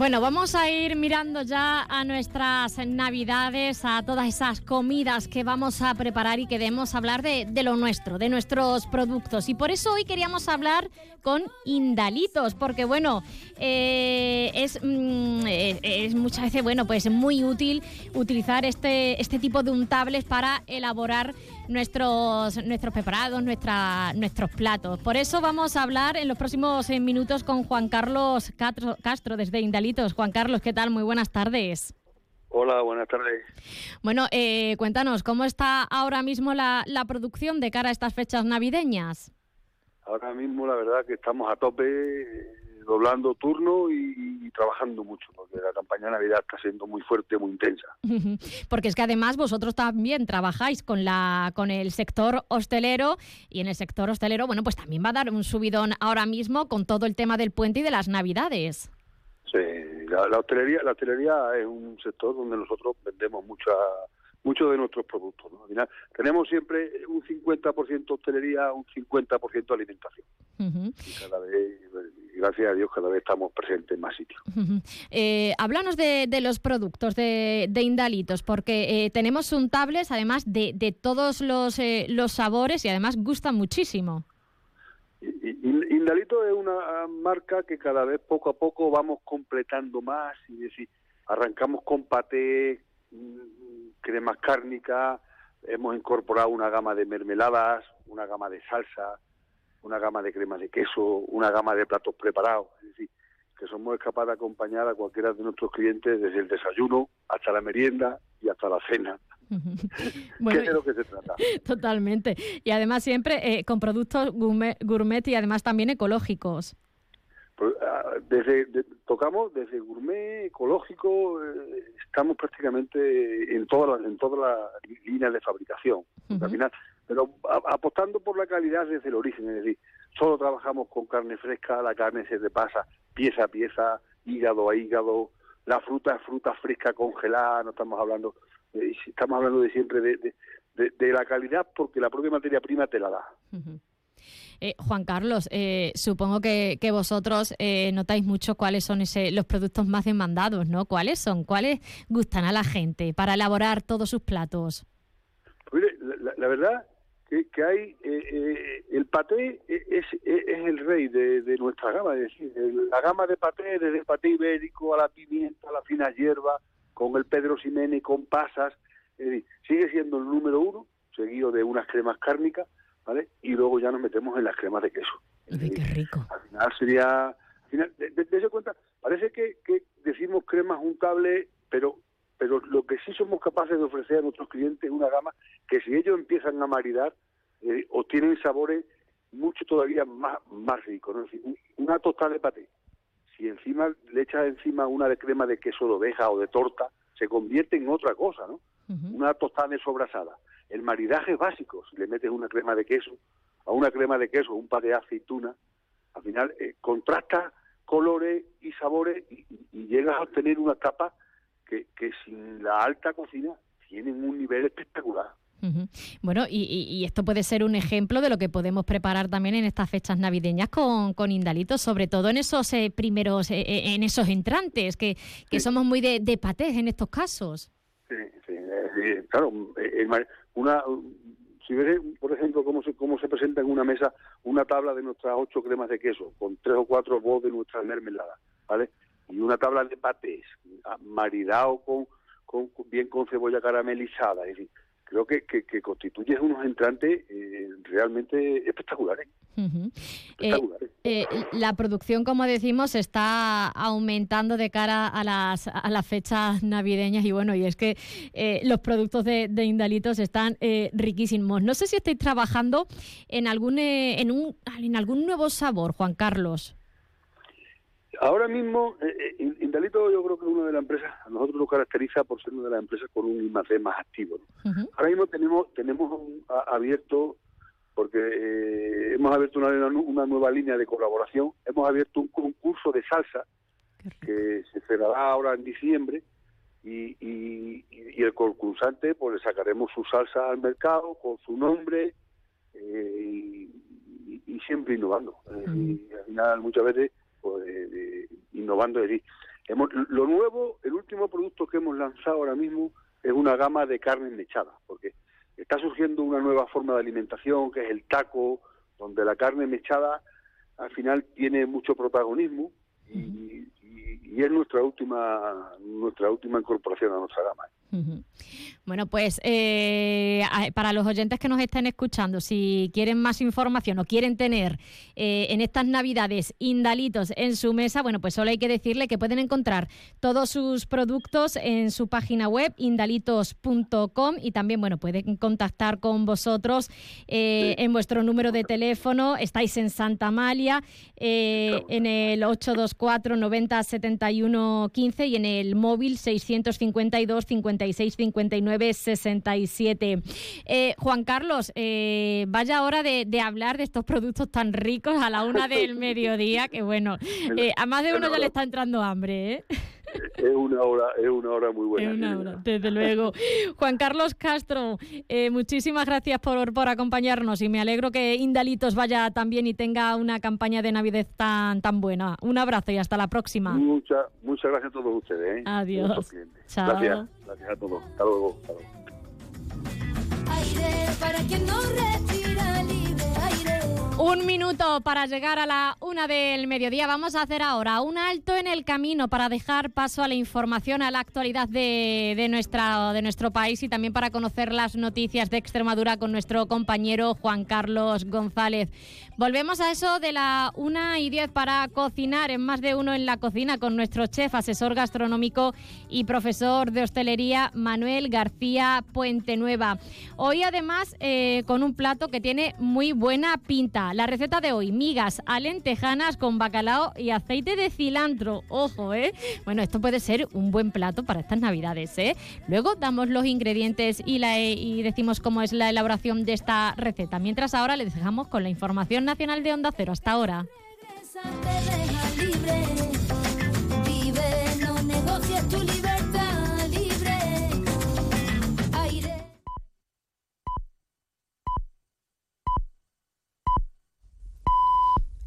Bueno, vamos a ir mirando ya a nuestras navidades, a todas esas comidas que vamos a preparar y queremos hablar de, lo nuestro, de nuestros productos. Y por eso hoy queríamos hablar con Indalitos, porque bueno, eh, es, mm, eh, es muchas veces, bueno, pues muy útil utilizar este, este tipo de untables para elaborar nuestros, nuestros preparados, nuestra, nuestros platos. Por eso vamos a hablar en los próximos eh, minutos con Juan Carlos Castro, Castro desde Indalitos. Juan Carlos, ¿qué tal? Muy buenas tardes. Hola, buenas tardes. Bueno, eh, cuéntanos, ¿cómo está ahora mismo la, la producción de cara a estas fechas navideñas? Ahora mismo la verdad que estamos a tope, doblando turno y, y trabajando mucho, porque la campaña de Navidad está siendo muy fuerte, muy intensa. Porque es que además vosotros también trabajáis con la con el sector hostelero y en el sector hostelero, bueno, pues también va a dar un subidón ahora mismo con todo el tema del puente y de las Navidades. Sí, la, la hostelería, la hostelería es un sector donde nosotros vendemos mucha muchos de nuestros productos. ¿no? Al final, tenemos siempre un 50% hostelería, un 50% alimentación. Ujú. Y cada vez, y gracias a Dios, cada vez estamos presentes en más sitios. Ujú. Eh, háblanos de, de los productos de, de Indalitos, porque eh, tenemos untables además de, de todos los, eh, los sabores y además gustan muchísimo. In- Indalito es una marca que cada vez poco a poco vamos completando más y decir, arrancamos con paté, mm, cremas cárnicas, hemos incorporado una gama de mermeladas, una gama de salsa, una gama de cremas de queso, una gama de platos preparados, es decir, que somos capaces de acompañar a cualquiera de nuestros clientes desde el desayuno hasta la merienda y hasta la cena. Bueno, que es de lo que se trata. Totalmente. Y además siempre eh, con productos gourmet, gourmet y además también ecológicos. Pues, ah, desde de- tocamos desde gourmet ecológico eh, estamos prácticamente en todas las en todas las líneas de fabricación al final, pero a- apostando por la calidad desde el origen es decir solo trabajamos con carne fresca la carne se repasa pieza a pieza hígado a hígado la fruta es fruta fresca congelada no estamos hablando estamos hablando de siempre de, de- de- de la calidad porque la propia materia prima te la da Eh, Juan Carlos, eh, supongo que, que vosotros eh, notáis mucho cuáles son ese, los productos más demandados, ¿no? ¿Cuáles son? ¿Cuáles gustan a la gente para elaborar todos sus platos? Pues mire, la, la- la verdad que, que hay eh, eh, el paté es, es, es el rey de, de nuestra gama, es decir, el- la gama de paté, desde el paté ibérico a la pimienta, a la fina hierba, con el Pedro Ximénez, con pasas, es decir, sigue siendo el número uno, seguido de unas cremas cárnicas, ¿vale? Y luego ya nos metemos en las cremas de queso. qué rico. Al final sería, al final, de, de- de cuenta, parece que, que decimos crema juntable, pero pero lo que sí somos capaces de ofrecer a nuestros clientes es una gama que si ellos empiezan a maridar, eh, obtienen sabores mucho todavía más, más ricos. ¿no? Una tostada de paté, si encima le echas encima una de crema de queso de oveja o de torta, se convierte en otra cosa, ¿no? Una tostada de sobrasada. El maridaje es básico. Si le metes una crema de queso, a una crema de queso, un par de aceituna, al final eh, contrasta colores y sabores y, y- y llegas a obtener una capa que, que sin la alta cocina tienen un nivel espectacular. Bueno, y, esto puede ser un ejemplo de lo que podemos preparar también en estas fechas navideñas con, con Indalitos, sobre todo en esos eh, primeros, eh, eh, en esos entrantes, que, que somos muy de, de patés en estos casos. Sí, sí, eh, claro, eh, una, si ves, por ejemplo, cómo se, cómo se presenta en una mesa una tabla de nuestras ocho cremas de queso, con tres o cuatro bol de nuestras mermeladas, ¿vale? Y una tabla de patés, ah, maridado con, con, bien con cebolla caramelizada, es decir, creo que, que, que constituye unos entrantes eh, realmente espectaculares. Ujú. Eh, espectaculares. eh, la producción, como decimos, está aumentando de cara a las, a las fechas navideñas y bueno, y es que los productos de, de Indalitos están eh, riquísimos. No sé si estáis trabajando en algún, eh, en, un, en algún nuevo sabor, Juan Carlos. Ahora mismo, eh, eh, Indalito yo creo que es una de las empresas, a nosotros nos caracteriza por ser una de las empresas con un I+D más activo. ¿no? Ahora mismo tenemos tenemos un- a- abierto, porque eh, hemos abierto una, una nueva línea de colaboración, hemos abierto un concurso de salsa que se cerrará ahora en diciembre y, y, y el concursante pues le sacaremos su salsa al mercado con su nombre eh, y, siempre innovando. Y al final muchas veces eh, eh, innovando. Hemos, lo nuevo, el último producto que hemos lanzado ahora mismo es una gama de carnes mechadas, porque está surgiendo una nueva forma de alimentación que es el taco, donde la carne mechada al final tiene mucho protagonismo y, y- es nuestra última nuestra última incorporación a nuestra gama. Bueno, pues eh, para los oyentes que nos estén escuchando, si quieren más información o quieren tener eh, en estas Navidades Indalitos en su mesa, bueno, pues solo hay que decirle que pueden encontrar todos sus productos en su página web indalitos.com y también, bueno, pueden contactar con vosotros eh, en vuestro número de teléfono. Estáis en Santa Amalia, eh, en el 824 90 71 15 y en el móvil 652 56 59 67. Eh, Juan Carlos, eh, vaya hora de, de hablar de estos productos tan ricos a la una del mediodía, que bueno, eh, a más de uno ya le está entrando hambre, ¿eh? Es una hora es una hora muy buena. Es una sí, hora, señora. desde luego. Juan Carlos Castro, eh, muchísimas gracias por, por acompañarnos y me alegro que Indalitos vaya tan bien y tenga una campaña de Navidad tan, tan buena. Un abrazo y hasta la próxima. Muchas muchas gracias a todos ustedes. ¿eh? Adiós. Chao. Gracias, gracias a todos. Hasta luego. Hasta luego. Aire para quien no respira libre, aire. Un minuto para llegar a la una del mediodía. Vamos a hacer ahora un alto en el camino para dejar paso a la información, a la actualidad de, de, nuestra, de nuestro país y también para conocer las noticias de Extremadura con nuestro compañero Juan Carlos González. Volvemos a eso de la una y diez para cocinar en más de uno en la cocina con nuestro chef, asesor gastronómico y profesor de hostelería Manuel García Puente Nueva. Hoy además eh, con un plato que tiene muy buena pinta. La receta de hoy, migas alentejanas con bacalao y aceite de cilantro. Ojo, ¿eh? Bueno, esto puede ser un buen plato para estas navidades, ¿eh? Luego damos los ingredientes y, la, y decimos cómo es la elaboración de esta receta. Mientras ahora les dejamos con la información nacional de Onda Cero. Hasta ahora.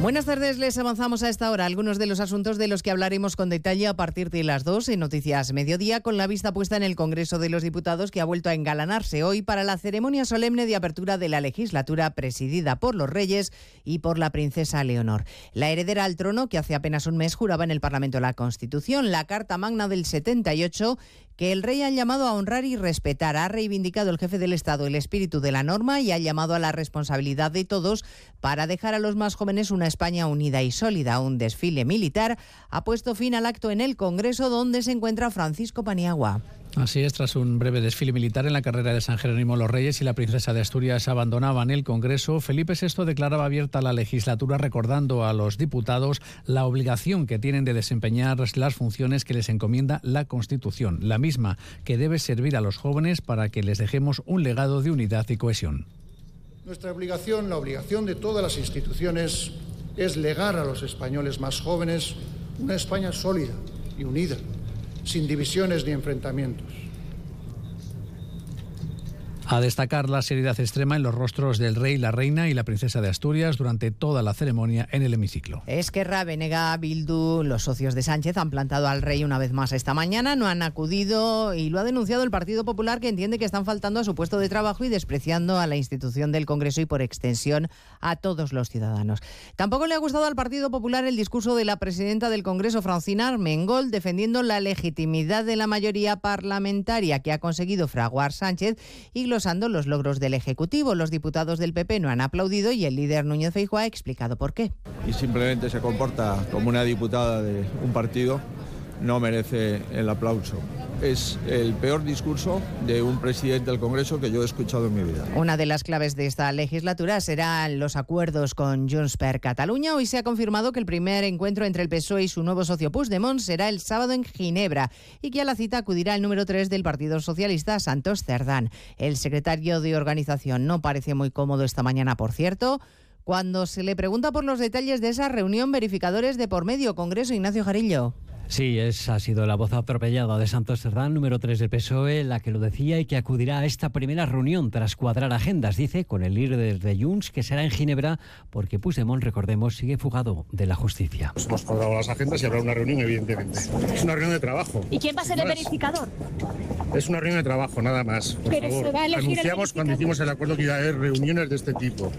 Buenas tardes, les avanzamos a esta hora algunos de los asuntos de los que hablaremos con detalle a partir de las dos en Noticias Mediodía, con la vista puesta en el Congreso de los Diputados que ha vuelto a engalanarse hoy para la ceremonia solemne de apertura de la legislatura presidida por los reyes y por la princesa Leonor. La heredera al trono, que hace apenas un mes juraba en el Parlamento la Constitución, la Carta Magna del 78 que el rey ha llamado a honrar y respetar. Ha reivindicado el jefe del Estado el espíritu de la norma y ha llamado a la responsabilidad de todos para dejar a los más jóvenes una España unida y sólida. Un desfile militar ha puesto fin al acto en el Congreso donde se encuentra Francisco Paniagua. Así es, tras un breve desfile militar en la carrera de San Jerónimo los Reyes y la princesa de Asturias abandonaban el Congreso, Felipe VI declaraba abierta la legislatura recordando a los diputados la obligación que tienen de desempeñar las funciones que les encomienda la Constitución, la misma que debe servir a los jóvenes para que les dejemos un legado de unidad y cohesión. Nuestra obligación, la obligación de todas las instituciones, es legar a los españoles más jóvenes una España sólida y unida sin divisiones ni enfrentamientos. A destacar la seriedad extrema en los rostros del rey, la reina y la princesa de Asturias durante toda la ceremonia en el hemiciclo. Esquerra, Venega, Bildu, los socios de Sánchez han plantado al rey una vez más esta mañana, no han acudido y lo ha denunciado el Partido Popular que entiende que están faltando a su puesto de trabajo y despreciando a la institución del Congreso y por extensión a todos los ciudadanos. Tampoco le ha gustado al Partido Popular el discurso de la presidenta del Congreso, Francina Armengol, defendiendo la legitimidad de la mayoría parlamentaria que ha conseguido fraguar Sánchez y los los logros del Ejecutivo. Los diputados del PP no han aplaudido y el líder Núñez Feijóo ha explicado por qué. Y simplemente se comporta como una diputada de un partido, no merece el aplauso es el peor discurso de un presidente del Congreso que yo he escuchado en mi vida. Una de las claves de esta legislatura serán los acuerdos con Junts per Cataluña. Hoy se ha confirmado que el primer encuentro entre el PSOE y su nuevo socio Puigdemont será el sábado en Ginebra y que a la cita acudirá el número 3 del Partido Socialista, Santos Cerdán. El secretario de organización no parece muy cómodo esta mañana, por cierto. Cuando se le pregunta por los detalles de esa reunión, verificadores de por medio, Congreso Ignacio Jarillo. Sí, esa ha sido la voz atropellada de Santos Cerdán, número 3 del PSOE, la que lo decía y que acudirá a esta primera reunión tras cuadrar agendas, dice, con el líder de Junts, que será en Ginebra, porque Puigdemont, recordemos, sigue fugado de la justicia. Hemos cuadrado las agendas y habrá una reunión, evidentemente. Es una reunión de trabajo. ¿Y quién va a ser el verificador? Es una reunión de trabajo, nada más. Por Pero favor. se va a elegir el Anunciamos cuando hicimos el acuerdo que iba a haber reuniones de este tipo.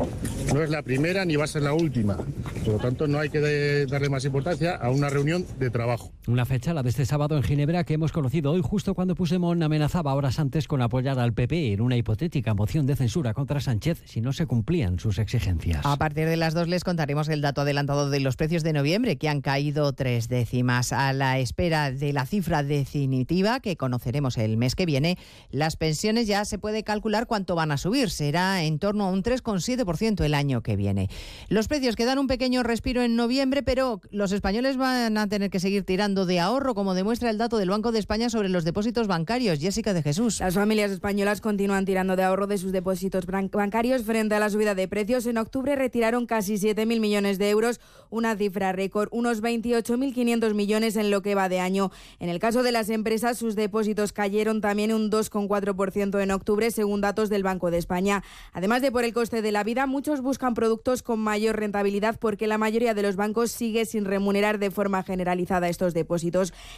No es la primera ni va a ser la última. Por lo tanto, no hay que darle más importancia a una reunión de trabajo. Una fecha, la de este sábado en Ginebra, que hemos conocido hoy justo cuando Puigdemont amenazaba horas antes con apoyar al PP en una hipotética moción de censura contra Sánchez si no se cumplían sus exigencias. A partir de las dos les contaremos el dato adelantado de los precios de noviembre, que han caído tres décimas. A la espera de la cifra definitiva, que conoceremos el mes que viene, las pensiones ya se puede calcular cuánto van a subir. Será en torno a un 3,7% el año que viene. Los precios que dan un pequeño respiro en noviembre, pero los españoles van a tener que seguir tirando de ahorro, como demuestra el dato del Banco de España sobre los depósitos bancarios. Jessica de Jesús. Las familias españolas continúan tirando de ahorro de sus depósitos bancarios frente a la subida de precios. En octubre retiraron casi 7.000 millones de euros, una cifra récord, unos 28.500 millones en lo que va de año. En el caso de las empresas, sus depósitos cayeron también un 2,4% en octubre, según datos del Banco de España. Además de por el coste de la vida, muchos buscan productos con mayor rentabilidad porque la mayoría de los bancos sigue sin remunerar de forma generalizada estos depósitos.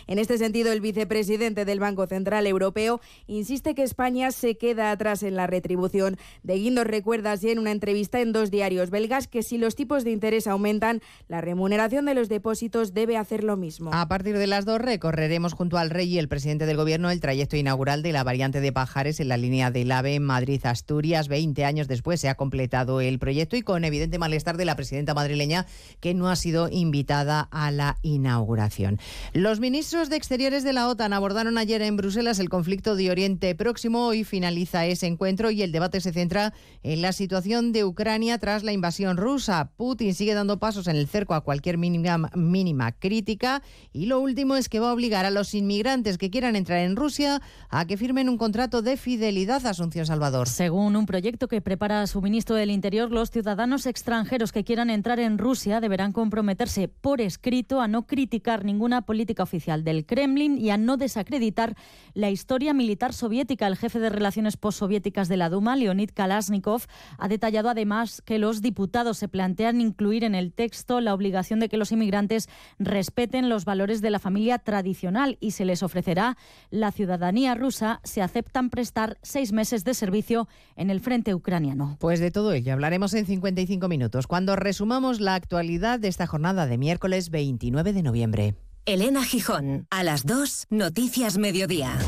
En este sentido, el vicepresidente del Banco Central Europeo insiste que España se queda atrás en la retribución. De Guindos recuerda así en una entrevista en dos diarios belgas que si los tipos de interés aumentan, la remuneración de los depósitos debe hacer lo mismo. A partir de las dos recorreremos junto al rey y el presidente del gobierno el trayecto inaugural de la variante de Pajares en la línea del AVE Madrid-Asturias. Veinte años después se ha completado el proyecto y con evidente malestar de la presidenta madrileña que no ha sido invitada a la inauguración. Los ministros de Exteriores de la OTAN abordaron ayer en Bruselas el conflicto de Oriente Próximo. Hoy finaliza ese encuentro y el debate se centra en la situación de Ucrania tras la invasión rusa. Putin sigue dando pasos en el cerco a cualquier mínima, crítica y lo último es que va a obligar a los inmigrantes que quieran entrar en Rusia a que firmen un contrato de fidelidad a Asunción Salvador. Según un proyecto que prepara su ministro del Interior, los ciudadanos extranjeros que quieran entrar en Rusia deberán comprometerse por escrito a no criticar ninguna política oficial del Kremlin y a no desacreditar la historia militar soviética. El jefe de relaciones postsoviéticas de la Duma, Leonid Kalashnikov, ha detallado además que los diputados se plantean incluir en el texto la obligación de que los inmigrantes respeten los valores de la familia tradicional y se les ofrecerá la ciudadanía rusa si aceptan prestar seis meses de servicio en el frente ucraniano. Pues de todo ello hablaremos en 55 minutos, cuando resumamos la actualidad de esta jornada de miércoles 29 de noviembre. Elena Gijón, a las 2, Noticias Mediodía.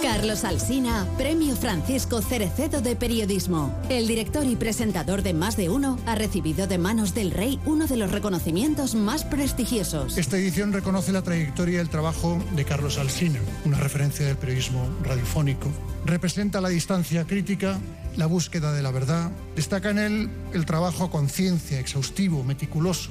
Carlos Alsina, Premio Francisco Cerecedo de Periodismo. El director y presentador de Más de Uno ha recibido de manos del rey uno de los reconocimientos más prestigiosos. Esta edición reconoce la trayectoria y el trabajo de Carlos Alsina, una referencia del periodismo radiofónico. Representa la distancia crítica, la búsqueda de la verdad. Destaca en él el trabajo a conciencia, exhaustivo, meticuloso,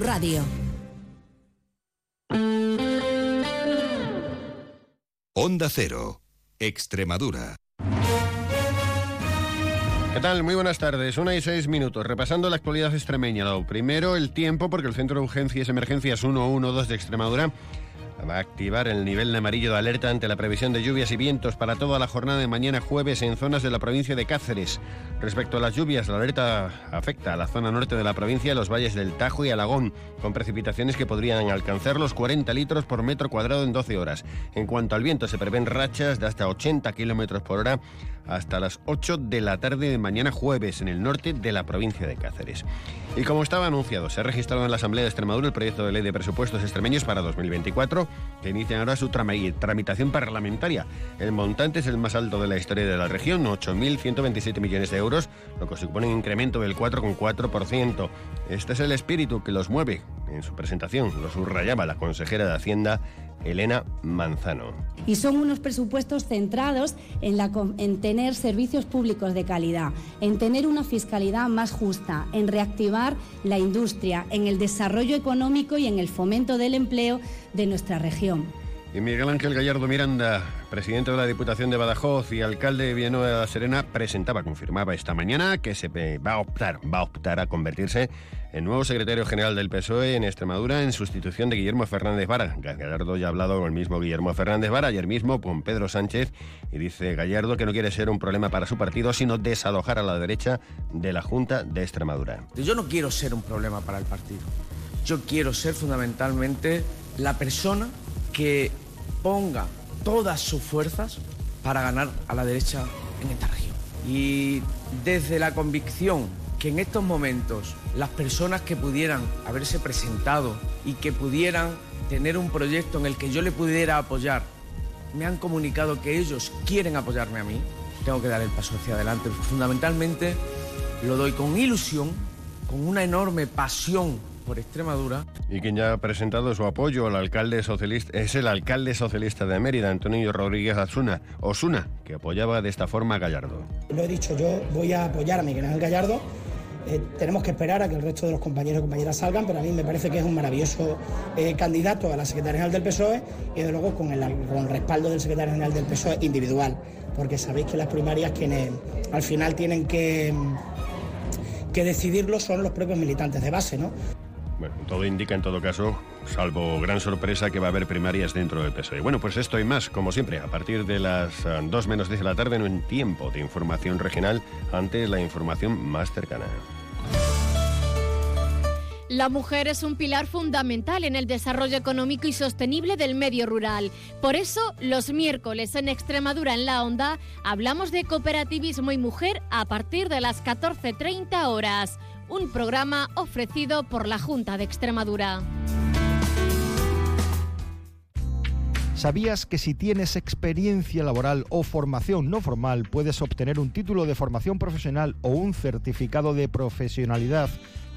radio. Onda Cero, Extremadura. ¿Qué tal? Muy buenas tardes. Una y seis minutos. Repasando la actualidad extremeña. Lo primero, el tiempo, porque el Centro de Urgencias y Emergencias 112 de Extremadura va a activar el nivel amarillo de alerta ante la previsión de lluvias y vientos para toda la jornada de mañana jueves en zonas de la provincia de Cáceres. Respecto a las lluvias, la alerta afecta a la zona norte de la provincia, los valles del Tajo y Alagón, con precipitaciones que podrían alcanzar los 40 litros por metro cuadrado en 12 horas. En cuanto al viento, se prevén rachas de hasta 80 kilómetros por hora hasta las 8 de la tarde de mañana jueves en el norte de la provincia de Cáceres. Y como estaba anunciado, se ha registrado en la Asamblea de Extremadura el proyecto de ley de presupuestos extremeños para 2024, que inicia ahora su trami- tramitación parlamentaria. El montante es el más alto de la historia de la región, 8.127 millones de euros, lo que supone un incremento del 4,4%. Este es el espíritu que los mueve. En su presentación lo subrayaba la consejera de Hacienda, Elena Manzano. Y son unos presupuestos centrados en, tener servicios públicos de calidad, en tener una fiscalidad más justa, en reactivar la industria, en el desarrollo económico y en el fomento del empleo de nuestra región. Y Miguel Ángel Gallardo Miranda, presidente de la Diputación de Badajoz y alcalde de Villanueva de la Serena, presentaba, confirmaba esta mañana que se va a optar, va a optar a convertirse en nuevo secretario general del PSOE en Extremadura en sustitución de Guillermo Fernández Vara. Gallardo ya ha hablado con el mismo Guillermo Fernández Vara ayer mismo con Pedro Sánchez y dice Gallardo que no quiere ser un problema para su partido, sino desalojar a la derecha de la Junta de Extremadura. Yo no quiero ser un problema para el partido. Yo quiero ser fundamentalmente la persona que ponga todas sus fuerzas para ganar a la derecha en esta región. Y desde la convicción que en estos momentos las personas que pudieran haberse presentado y que pudieran tener un proyecto en el que yo le pudiera apoyar, me han comunicado que ellos quieren apoyarme a mí, tengo que dar el paso hacia adelante. Fundamentalmente lo doy con ilusión, con una enorme pasión por Extremadura. Y quien ya ha presentado su apoyo al alcalde socialista es el alcalde socialista de Mérida, Antonio Rodríguez Osuna, Osuna, que apoyaba de esta forma a Gallardo. Lo he dicho, yo voy a apoyar a Miguel Ángel Gallardo. Eh, tenemos que esperar a que el resto de los compañeros y compañeras salgan, pero a mí me parece que es un maravilloso eh, candidato a la secretaria general del PSOE y de luego con el, con el respaldo del secretario general del PSOE individual, porque sabéis que las primarias quienes al final tienen que, que decidirlo son los propios militantes de base, ¿no? Bueno, todo indica en todo caso, salvo gran sorpresa, que va a haber primarias dentro del PSOE. Bueno, pues esto y más, como siempre, a partir de las 2 menos 10 de la tarde, en un tiempo de información regional, ante la información más cercana. La mujer es un pilar fundamental en el desarrollo económico y sostenible del medio rural. Por eso, los miércoles en Extremadura en la Onda hablamos de cooperativismo y mujer a partir de las 14.30 horas. Un programa ofrecido por la Junta de Extremadura. ¿Sabías que si tienes experiencia laboral o formación no formal puedes obtener un título de formación profesional o un certificado de profesionalidad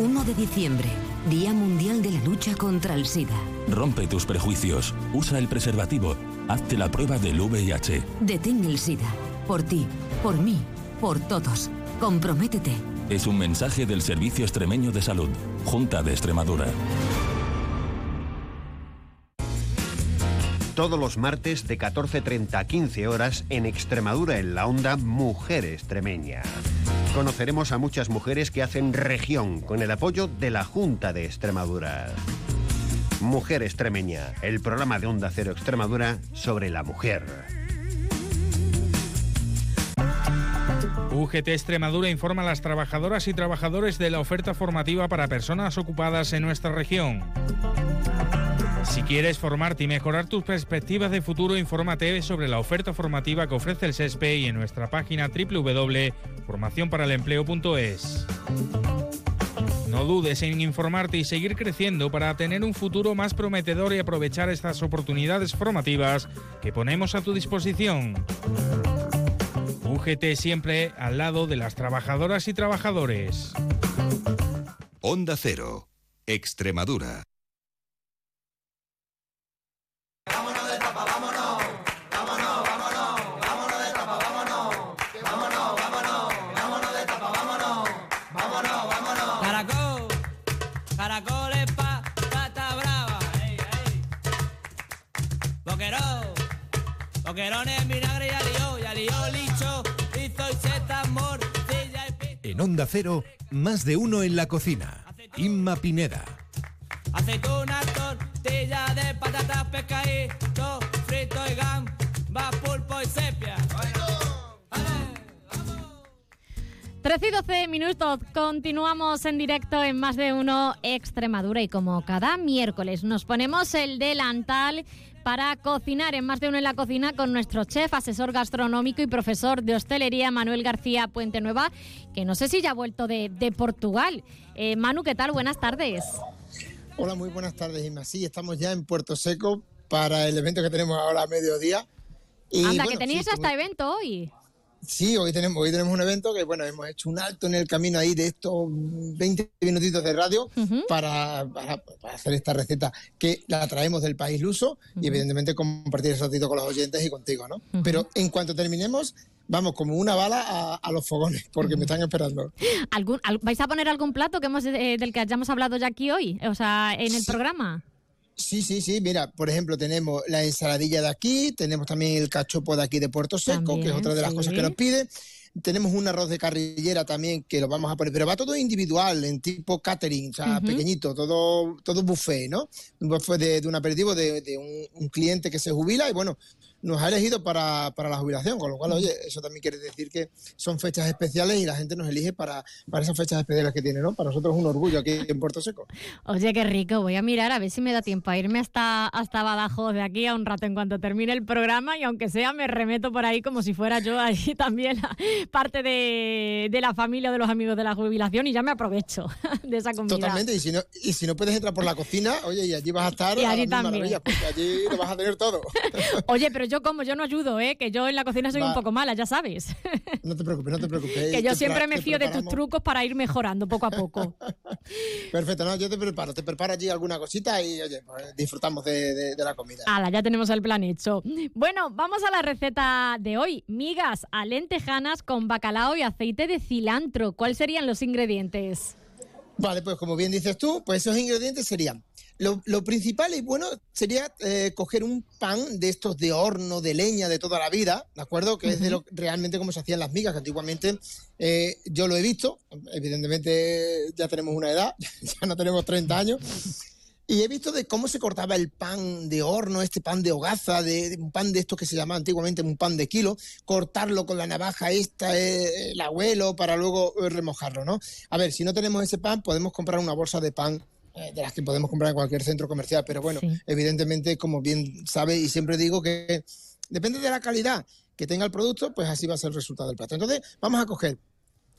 1 de diciembre, Día Mundial de la Lucha contra el SIDA. Rompe tus prejuicios, usa el preservativo, hazte la prueba del VIH. Detén el SIDA. Por ti, por mí, por todos. Comprométete. Es un mensaje del Servicio Extremeño de Salud, Junta de Extremadura. Todos los martes de 14.30 a 15 horas en Extremadura en la onda Mujer Extremeña. Conoceremos a muchas mujeres que hacen región con el apoyo de la Junta de Extremadura. Mujer Extremeña, el programa de Onda Cero Extremadura sobre la mujer. UGT Extremadura informa a las trabajadoras y trabajadores de la oferta formativa para personas ocupadas en nuestra región. Si quieres formarte y mejorar tus perspectivas de futuro, infórmate sobre la oferta formativa que ofrece el SESPE y en nuestra página www.formacionparalempleo.es. No dudes en informarte y seguir creciendo para tener un futuro más prometedor y aprovechar estas oportunidades formativas que ponemos a tu disposición. UGT siempre al lado de las trabajadoras y trabajadores. Onda Cero, Extremadura. Boquerones, vinagre y alió, y alió, licho, hizo y seta, morcilla y pi- En Onda Cero, más de uno en la cocina. Inma Pineda. Aceituna, tortilla de patatas, pescadito, frito y gamba, 13 y 12 minutos, continuamos en directo en Más de Uno Extremadura y como cada miércoles nos ponemos el delantal para cocinar en Más de Uno en la Cocina con nuestro chef, asesor gastronómico y profesor de hostelería Manuel García Puente Nueva, que no sé si ya ha vuelto de, de Portugal. Eh, Manu, ¿qué tal? Buenas tardes. Hola, muy buenas tardes, Inma. Sí, estamos ya en Puerto Seco para el evento que tenemos ahora a mediodía. Y, Anda, bueno, que teníais sí, hasta como- evento hoy. Sí, hoy tenemos, hoy tenemos un evento que, bueno, hemos hecho un alto en el camino ahí de estos 20 minutitos de radio para, para- para hacer esta receta que la traemos del país luso y, evidentemente, compartir ese ratito con los oyentes y contigo, ¿no? Pero en cuanto terminemos, vamos como una bala a, a los fogones porque me están esperando. ¿Algún, al- ¿Vais a poner algún plato que hemos, eh, del que hayamos hablado ya aquí hoy? O sea, en el Sí. programa. Sí, sí, sí. Mira, por ejemplo, tenemos la ensaladilla de aquí, tenemos también el cachopo de aquí de Puerto Seco, que es También, otra de las sí. cosas que nos pide. Tenemos un arroz de carrillera también que lo vamos a poner, pero va todo individual, en tipo catering, o sea, pequeñito, todo, todo buffet, ¿no? Un buffet de, de un aperitivo de, de un, un cliente que se jubila y bueno, nos ha elegido para, para la jubilación, con lo cual, oye, eso también quiere decir que son fechas especiales y la gente nos elige para, para esas fechas especiales que tiene, ¿no? Para nosotros es un orgullo aquí en Puerto Seco. Oye, qué rico. Voy a mirar a ver si me da tiempo a irme hasta, hasta Badajoz de aquí a un rato en cuanto termine el programa y aunque sea me remeto por ahí como si fuera yo ahí también parte de, de la familia o de los amigos de la jubilación y ya me aprovecho de esa comida. Totalmente, y si no, y si no puedes entrar por la cocina, oye, y allí vas a estar Y allí también. maravillas, porque allí lo vas a tener todo. Oye, pero yo como, yo no ayudo, ¿eh? Que yo en la cocina soy Va. un poco mala, ya sabes. No te preocupes, no te preocupes. que yo siempre pre- me fío de tus trucos para ir mejorando poco a poco. Perfecto, no, yo te preparo, te preparo allí alguna cosita y, oye, pues, disfrutamos de, de- de la comida. Hala, ya tenemos el plan hecho. Bueno, vamos a la receta de hoy. Migas a lentejanas con bacalao y aceite de cilantro. ¿Cuáles serían los ingredientes? Vale, pues como bien dices tú, pues esos ingredientes serían. Lo, lo principal y bueno sería eh, coger un pan de estos de horno, de leña, de toda la vida, ¿de acuerdo? Que es de lo realmente como se hacían las migas, que antiguamente eh, yo lo he visto, evidentemente ya tenemos una edad, ya no tenemos 30 años, y he visto de cómo se cortaba el pan de horno, este pan de hogaza, de, de un pan de estos que se llamaba antiguamente un pan de kilo, cortarlo con la navaja esta, eh, el abuelo, para luego remojarlo, ¿no? A ver, si no tenemos ese pan, podemos comprar una bolsa de pan de las que podemos comprar en cualquier centro comercial, pero bueno, evidentemente, como bien sabe y siempre digo que depende de la calidad que tenga el producto, pues así va a ser el resultado del plato. Entonces, vamos a coger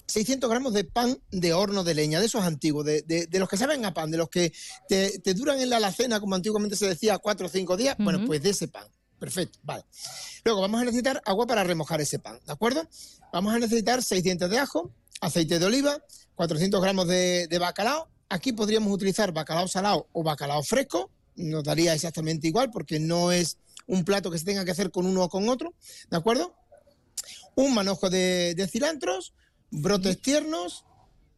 600 gramos de pan de horno de leña, de esos antiguos, de, de- de los que saben a pan, de los que te, te duran en la alacena, como antiguamente se decía, cuatro o cinco días, bueno, pues de ese pan. Perfecto, vale. Luego vamos a necesitar agua para remojar ese pan, ¿de acuerdo? Vamos a necesitar 6 dientes de ajo, aceite de oliva, 400 gramos de, de bacalao. Aquí podríamos utilizar bacalao salado o bacalao fresco, nos daría exactamente igual porque no es un plato que se tenga que hacer con uno o con otro, ¿de acuerdo? un manojo de, de cilantros, brotes tiernos,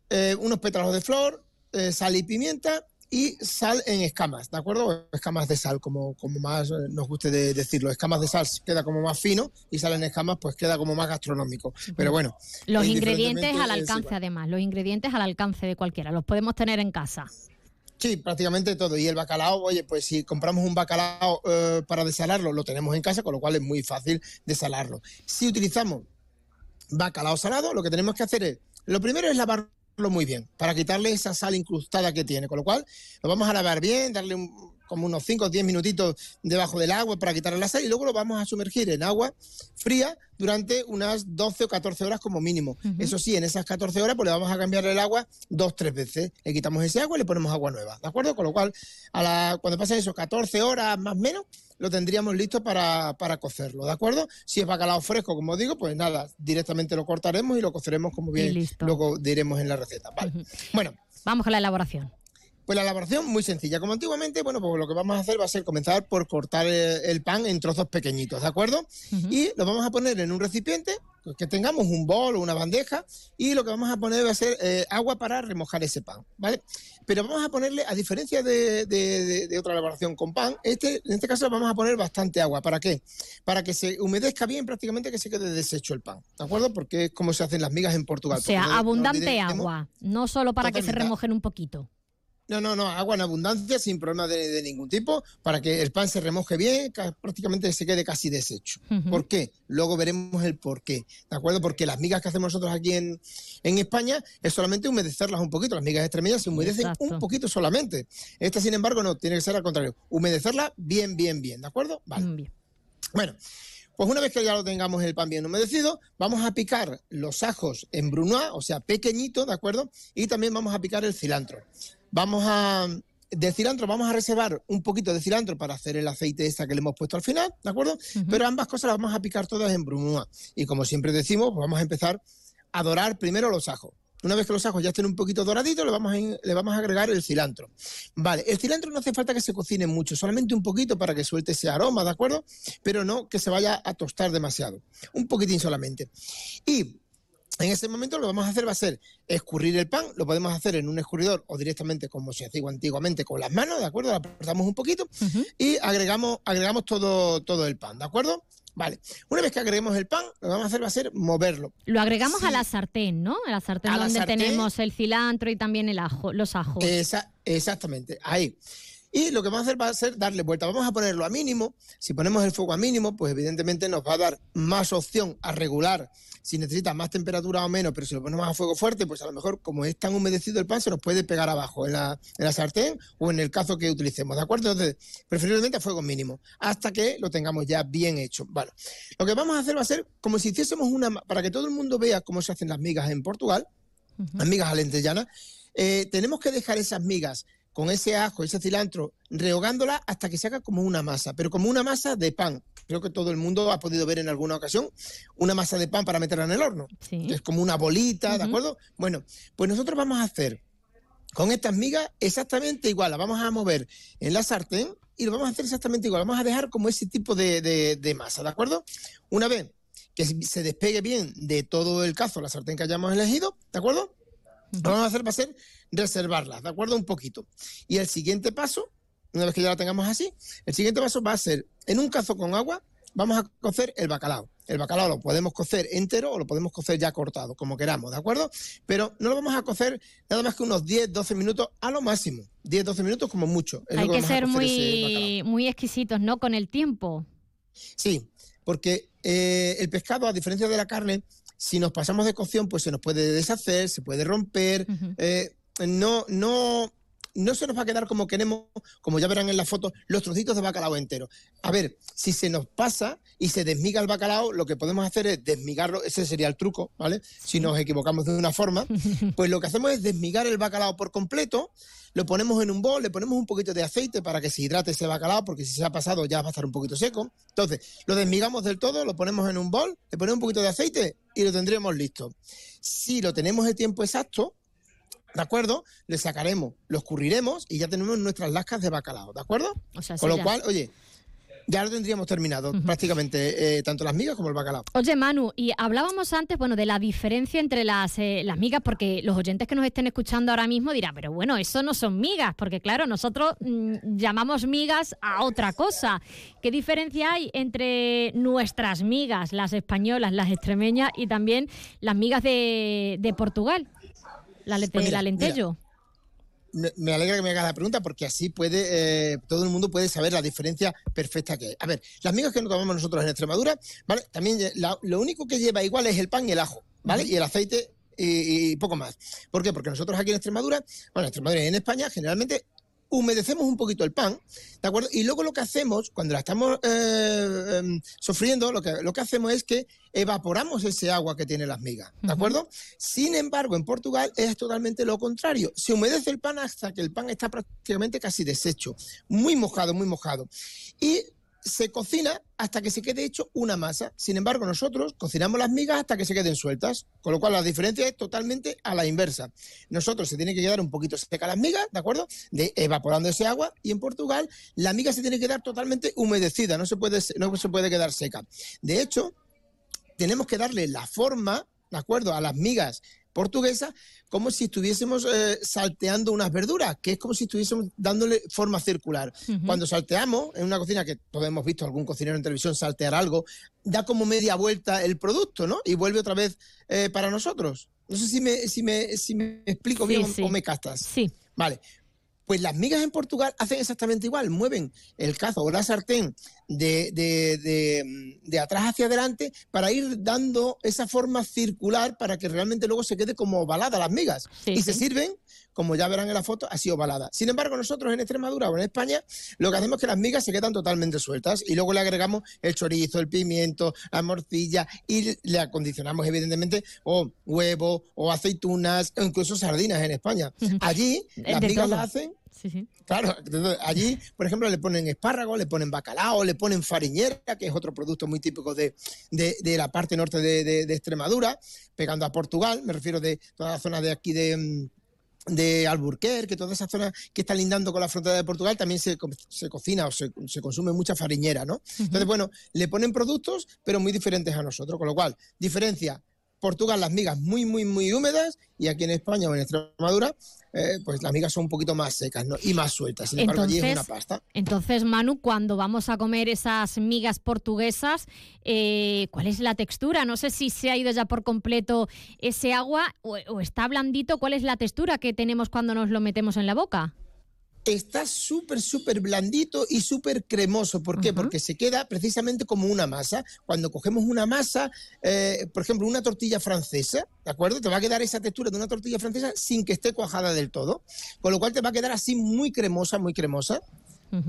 eh, unos pétalos de flor, eh, sal y pimienta y sal en escamas, ¿de acuerdo? Escamas de sal, como, como más eh, nos guste de decirlo. Escamas de sal queda como más fino y sal en escamas pues queda como más gastronómico. Pero bueno. Los eh, ingredientes al alcance, además. Los ingredientes al alcance de cualquiera. Los podemos tener en casa. Sí, prácticamente todo. Y el bacalao, oye, pues si compramos un bacalao eh, para desalarlo, lo tenemos en casa, con lo cual es muy fácil desalarlo. Si utilizamos bacalao salado, lo que tenemos que hacer es, lo primero es lavarlo muy bien, para quitarle esa sal incrustada que tiene, con lo cual lo vamos a lavar bien, darle un- como unos 5 o 10 minutitos debajo del agua para quitarle la sal y luego lo vamos a sumergir en agua fría durante unas 12 o 14 horas como mínimo. Eso sí, en esas 14 horas pues le vamos a cambiar el agua dos, tres veces. Le quitamos ese agua y le ponemos agua nueva, ¿de acuerdo? Con lo cual, a la, cuando pasen esos 14 horas más o menos, lo tendríamos listo para, para cocerlo, ¿de acuerdo? Si es bacalao fresco, como digo, pues nada, directamente lo cortaremos y lo coceremos como bien luego diremos en la receta. Vale. Bueno, Vamos con la elaboración. Pues la elaboración muy sencilla. Como antiguamente, bueno, pues lo que vamos a hacer va a ser comenzar por cortar el pan en trozos pequeñitos, ¿de acuerdo? Y lo vamos a poner en un recipiente, pues, que tengamos un bol o una bandeja, y lo que vamos a poner va a ser eh, agua para remojar ese pan, ¿vale? Pero vamos a ponerle, a diferencia de, de- de- de otra elaboración con pan, este, en este caso vamos a poner bastante agua. ¿Para qué? Para que se humedezca bien, prácticamente que se quede deshecho el pan, ¿de acuerdo? Porque es como se hacen las migas en Portugal. O sea, no- abundante agua. No solo para que se remojen un poquito. No, no, no, agua en abundancia, sin problema de, de ningún tipo, para que el pan se remoje bien, ca- prácticamente se quede casi deshecho. ¿Por qué? Luego veremos el por qué, ¿de acuerdo? Porque las migas que hacemos nosotros aquí en, en España es solamente humedecerlas un poquito. Las migas extremeñas se humedecen Exacto. un poquito solamente. Esta, sin embargo, no, tiene que ser al contrario. Humedecerla bien, bien, bien, ¿de acuerdo? Vale. Bueno, pues una vez que ya lo tengamos el pan bien humedecido, vamos a picar los ajos en brunoise, o sea, pequeñito, ¿de acuerdo? Y también vamos a picar el cilantro. Vamos a... De cilantro vamos a reservar un poquito de cilantro para hacer el aceite esta que le hemos puesto al final, ¿de acuerdo? Pero ambas cosas las vamos a picar todas en brunoise. Y como siempre decimos, pues vamos a empezar a dorar primero los ajos. Una vez que los ajos ya estén un poquito doraditos, le vamos, a, le vamos a agregar el cilantro. Vale, el cilantro no hace falta que se cocine mucho, solamente un poquito para que suelte ese aroma, ¿de acuerdo? Pero no que se vaya a tostar demasiado. Un poquitín solamente. Y en ese momento lo que vamos a hacer va a ser escurrir el pan, lo podemos hacer en un escurridor o directamente como se hacía antiguamente con las manos, ¿de acuerdo? Lo apretamos un poquito y agregamos, agregamos todo, todo el pan, ¿de acuerdo? Vale. Una vez que agreguemos el pan, lo que vamos a hacer va a ser moverlo. Lo agregamos Sí. a la sartén, ¿no? A la sartén A la donde sartén. tenemos el cilantro y también el ajo, los ajos. Esa- exactamente, ahí. Y lo que vamos a hacer va a ser darle vuelta. Vamos a ponerlo a mínimo. Si ponemos el fuego a mínimo, pues evidentemente nos va a dar más opción a regular si necesita más temperatura o menos, pero si lo ponemos a fuego fuerte, pues a lo mejor como es tan humedecido el pan, se nos puede pegar abajo en la, en la sartén o en el cazo que utilicemos, ¿de acuerdo? Entonces, preferiblemente a fuego mínimo, hasta que lo tengamos ya bien hecho. Bueno, lo que vamos a hacer va a ser como si hiciésemos una, para que todo el mundo vea cómo se hacen las migas en Portugal, las migas alentellanas, eh, tenemos que dejar esas migas con ese ajo, ese cilantro, rehogándola hasta que se haga como una masa, pero como una masa de pan. Creo que todo el mundo ha podido ver en alguna ocasión una masa de pan para meterla en el horno. Es como una bolita, ¿de acuerdo? Bueno, pues nosotros vamos a hacer con estas migas exactamente igual. La vamos a mover en la sartén y lo vamos a hacer exactamente igual. Vamos a dejar como ese tipo de, de masa, ¿de acuerdo? Una vez que se despegue bien de todo el cazo la sartén que hayamos elegido, ¿de acuerdo? Lo que vamos a hacer va a ser reservarlas, ¿de acuerdo? Un poquito. Y el siguiente paso, una vez que ya la tengamos así, el siguiente paso va a ser, en un cazo con agua, vamos a cocer el bacalao. El bacalao lo podemos cocer entero o lo podemos cocer ya cortado, como queramos, ¿de acuerdo? Pero no lo vamos a cocer nada más que unos 10, 12 minutos a lo máximo. 10, 12 minutos como mucho. Hay que, ser muy, muy exquisitos, ¿no? Con el tiempo. Sí, porque eh, el pescado, a diferencia de la carne, si nos pasamos de cocción, pues se nos puede deshacer, se puede romper, eh, no, no, no se nos va a quedar como queremos, como ya verán en la foto, los trocitos de bacalao entero. A ver, si se nos pasa y se desmiga el bacalao, lo que podemos hacer es desmigarlo, ese sería el truco, ¿vale? Si nos equivocamos de una forma, pues lo que hacemos es desmigar el bacalao por completo, lo ponemos en un bol, le ponemos un poquito de aceite para que se hidrate ese bacalao, porque si se ha pasado ya va a estar un poquito seco. Entonces, lo desmigamos del todo, lo ponemos en un bol, le ponemos un poquito de aceite y lo tendremos listo. Si lo tenemos el tiempo exacto, ¿de acuerdo? Le sacaremos, lo escurriremos y ya tenemos nuestras lascas de bacalao, ¿de acuerdo? Con lo cual, oye, ya lo tendríamos terminado, prácticamente, eh, tanto las migas como el bacalao. Oye, Manu, y hablábamos antes, bueno, de la diferencia entre las, eh, las migas, porque los oyentes que nos estén escuchando ahora mismo dirán, pero bueno, eso no son migas, porque claro, nosotros mm, llamamos migas a otra cosa. ¿Qué diferencia hay entre nuestras migas, las españolas, las extremeñas, y también las migas de, de Portugal? La, pues me, alegra que me hagas la pregunta porque así puede eh, todo el mundo puede saber la diferencia perfecta que hay. A ver, las migas que nos tomamos nosotros en Extremadura, ¿vale? También lo único que lleva igual es el pan y el ajo, ¿vale? Y el aceite y, poco más. ¿Por qué? Porque nosotros aquí en Extremadura, bueno, en Extremadura y en España, generalmente humedecemos un poquito el pan, ¿de acuerdo? Y luego lo que hacemos, cuando la estamos eh, em, sufriendo, lo que, lo que hacemos es que evaporamos ese agua que tiene las migas, ¿de acuerdo? Sin embargo, en Portugal es totalmente lo contrario. Se humedece el pan hasta que el pan está prácticamente casi deshecho, muy mojado, muy mojado. Y se cocina hasta que se quede hecho una masa. Sin embargo, nosotros cocinamos las migas hasta que se queden sueltas, con lo cual la diferencia es totalmente a la inversa. Nosotros se tiene que quedar un poquito seca las migas, ¿de acuerdo? De, evaporando ese agua y en Portugal la miga se tiene que quedar totalmente humedecida, no se puede, no se puede quedar seca. De hecho, tenemos que darle la forma, ¿de acuerdo? A las migas portuguesa como si estuviésemos eh, salteando unas verduras, que es como si estuviésemos dándole forma circular. Cuando salteamos, en una cocina que todos hemos visto algún cocinero en televisión saltear algo, da como media vuelta el producto, ¿no? Y vuelve otra vez eh, para nosotros. No sé si me, si me, si me explico bien o me castas. Sí. Vale. Pues las migas en Portugal hacen exactamente igual, mueven el cazo o la sartén de, de, atrás hacia adelante para ir dando esa forma circular para que realmente luego se quede como ovalada las migas. y se sirven, como ya verán en la foto, así ovalada. Sin embargo, nosotros en Extremadura o en España lo que hacemos es que las migas se quedan totalmente sueltas y luego le agregamos el chorizo, el pimiento, la morcilla y le acondicionamos evidentemente o huevo o aceitunas o incluso sardinas en España. Allí las migas las hacen Claro, allí, por ejemplo, le ponen espárrago, le ponen bacalao, le ponen fariñera, que es otro producto muy típico de, la parte norte de, Extremadura, pegando a Portugal, me refiero de toda la zona de aquí de, mm, de Alburquerque, toda esa zona que está lindando con la frontera de Portugal, también se, cocina o se, consume mucha fariñera, ¿no? Entonces, bueno, le ponen productos, pero muy diferentes a nosotros, con lo cual, diferencia Portugal las migas muy, muy, muy húmedas y aquí en España o en Extremadura, eh, pues las migas son un poquito más secas y más sueltas. Sin embargo, allí es una pasta. Entonces, Manu, cuando vamos a comer esas migas portuguesas, eh, ¿cuál es la textura? No sé si se ha ido ya por completo ese agua o, está blandito. ¿Cuál es la textura que tenemos cuando nos lo metemos en la boca? Está súper, súper blandito y súper cremoso. ¿Por qué? Porque se queda precisamente como una masa. Cuando cogemos una masa, eh, por ejemplo, una tortilla francesa, ¿de acuerdo? Te va a quedar esa textura de una tortilla francesa sin que esté cuajada del todo. Con lo cual te va a quedar así muy cremosa, muy cremosa.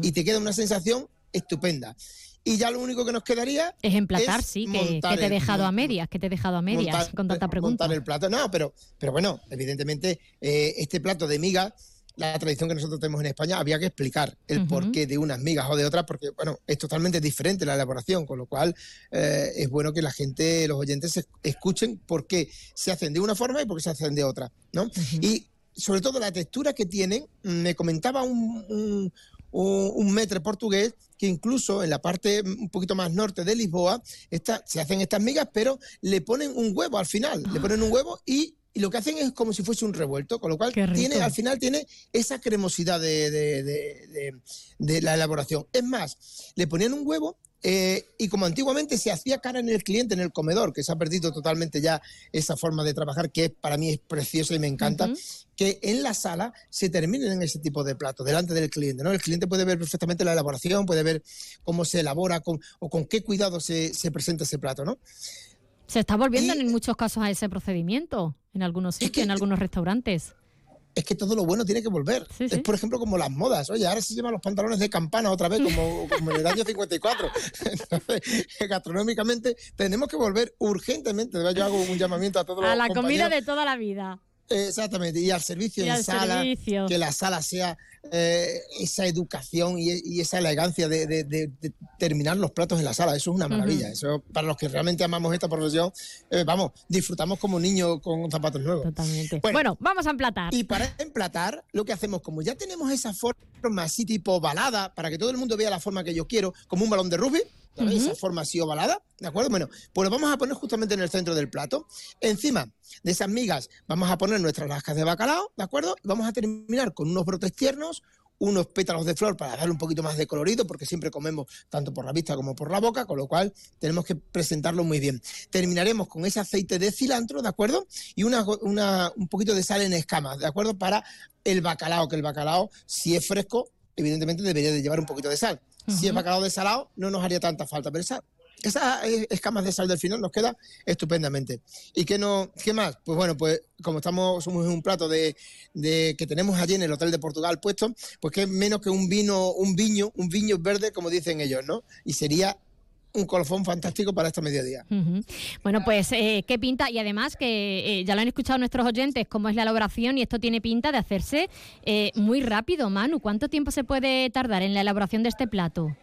Y te queda una sensación estupenda. Y ya lo único que nos quedaría Es emplatar, es sí, que, te he el- dejado a medias, que te he dejado a medias montar- con tanta pregunta. montar el plato. No, pero, pero bueno, evidentemente, eh, este plato de miga, la tradición que nosotros tenemos en España, había que explicar el Ujú. porqué de unas migas o de otras, porque bueno, es totalmente diferente la elaboración, con lo cual eh, es bueno que la gente, los oyentes, es- escuchen por qué se hacen de una forma y por qué se hacen de otra, ¿no? Y sobre todo la textura que tienen, mm, me comentaba un, un, un, metre portugués que incluso en la parte un poquito más norte de Lisboa esta- se hacen estas migas, pero le ponen un huevo al final, le ponen un huevo y, y lo que hacen es como si fuese un revuelto, con lo cual tiene, al final tiene esa cremosidad de, de- de- de- la elaboración. Es más, le ponían un huevo eh, y como antiguamente se hacía cara en el cliente, en el comedor, que se ha perdido totalmente ya esa forma de trabajar, que para mí es preciosa y me encanta, que en la sala se terminen en ese tipo de platos, delante del cliente. ¿no? El cliente puede ver perfectamente la elaboración, puede ver cómo se elabora con, o con qué cuidado se, se presenta ese plato. ¿no? Se está volviendo en muchos casos a ese procedimiento, en algunos sitios, en algunos restaurantes. es que todo lo bueno tiene que volver. Es, por ejemplo, como las modas. Oye, ahora se llevan los pantalones de campana otra vez, como, como en el año 54. Entonces, gastronómicamente, tenemos que volver urgentemente. Yo hago un llamamiento a todos los A la comida de toda la vida. Exactamente, y al servicio Y en al sala, servicio. que la sala sea eh, esa educación y, y esa elegancia de, de- de- de terminar los platos en la sala. Eso es una maravilla. Eso para los que realmente amamos esta profesión, eh, vamos, disfrutamos como niños con zapatos nuevos. Totalmente. Bueno, vamos a emplatar. Y para emplatar, lo que hacemos, como ya tenemos esa forma así tipo balada, para que todo el mundo vea la forma que yo quiero, como un balón de rugby, ¿sabéis? Ujú. Esa forma así ovalada, ¿de acuerdo? Bueno, pues lo vamos a poner justamente en el centro del plato. Encima de esas migas vamos a poner nuestras lascas de bacalao, ¿de acuerdo? Y vamos a terminar con unos brotes tiernos, unos pétalos de flor para darle un poquito más de colorido, porque siempre comemos tanto por la vista como por la boca, con lo cual tenemos que presentarlo muy bien. Terminaremos con ese aceite de cilantro, ¿de acuerdo? Y una, una- un poquito de sal en escamas, ¿de acuerdo? Para el bacalao, que el bacalao, si es fresco, evidentemente debería de llevar un poquito de sal. Si es Ujú. bacalao desalado, no nos haría tanta falta, pero esa- esas escamas de sal del final nos queda estupendamente. ¿Y qué, no, qué más? Pues bueno, pues como estamos, somos en un plato de, de- que tenemos allí en el Hotel de Portugal puesto, pues que menos que un vino, un viño, un viño verde, como dicen ellos, ¿no? Y sería un colofón fantástico para este mediodía. Bueno, pues eh, qué pinta y además que eh, ya lo han escuchado nuestros oyentes cómo es la elaboración y esto tiene pinta de hacerse eh, muy rápido, Manu. ¿Cuánto tiempo se puede tardar en la elaboración de este plato?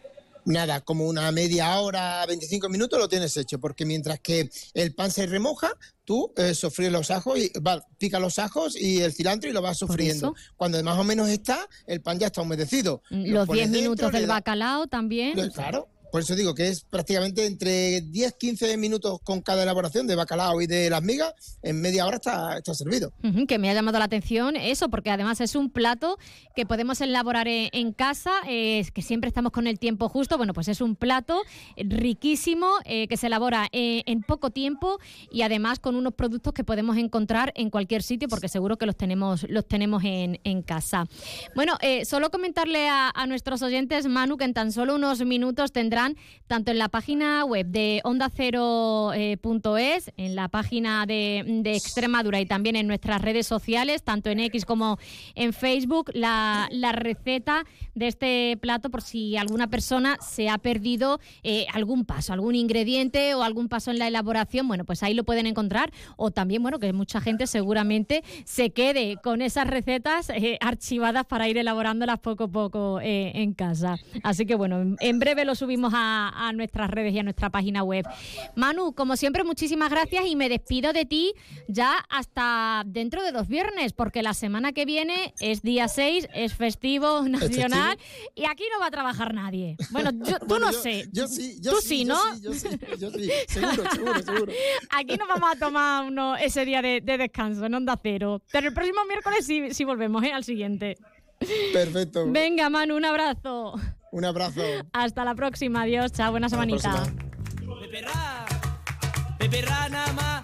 Nada, como una media hora, 25 minutos lo tienes hecho, porque mientras que el pan se remoja, tú eh, sofríes los ajos, y va, pica los ajos y el cilantro y lo vas sofriendo. Cuando más o menos está, el pan ya está humedecido. Lo Los pones 10 dentro, minutos del bacalao también. Claro, por eso digo que es prácticamente entre 10-15 minutos con cada elaboración de bacalao y de las migas, en media hora está, está servido. Que me ha llamado la atención eso, porque además es un plato que podemos elaborar en, casa, eh, que siempre estamos con el tiempo justo. Bueno, pues es un plato riquísimo eh, que se elabora eh, en poco tiempo y además con unos productos que podemos encontrar en cualquier sitio, porque seguro que los tenemos, los tenemos en, casa. Bueno, eh, solo comentarle a, nuestros oyentes, Manu, que en tan solo unos minutos tanto en la página web de onda ondacero.es, en la página de, Extremadura y también en nuestras redes sociales, tanto en X como en Facebook, la receta de este plato por si alguna persona se ha perdido eh, algún paso, algún ingrediente o algún paso en la elaboración. Bueno, pues ahí lo pueden encontrar. O también, bueno, que mucha gente seguramente se quede con esas recetas eh, archivadas para ir elaborándolas poco a poco eh, en casa. Así que bueno, en, breve lo subimos a, a nuestras redes y a nuestra página web. Manu, como siempre, muchísimas gracias y me despido de ti ya hasta dentro de dos viernes, porque la semana que viene es día 6, es festivo nacional y aquí no va a trabajar nadie. Bueno, yo, tú Bueno, no yo- sé. Yo sí, yo tú sí, sí, yo ¿no? sí, yo sí, yo sí, seguro, seguro, seguro. Aquí nos vamos a tomar uno, ese día de, de descanso en Onda Cero. Pero el próximo miércoles sí, sí volvemos, ¿eh? Al siguiente. Perfecto. Venga, Manu, un abrazo. Un abrazo. Hasta la próxima. Adiós. Chao. Buena semanita. Pipirra nada más,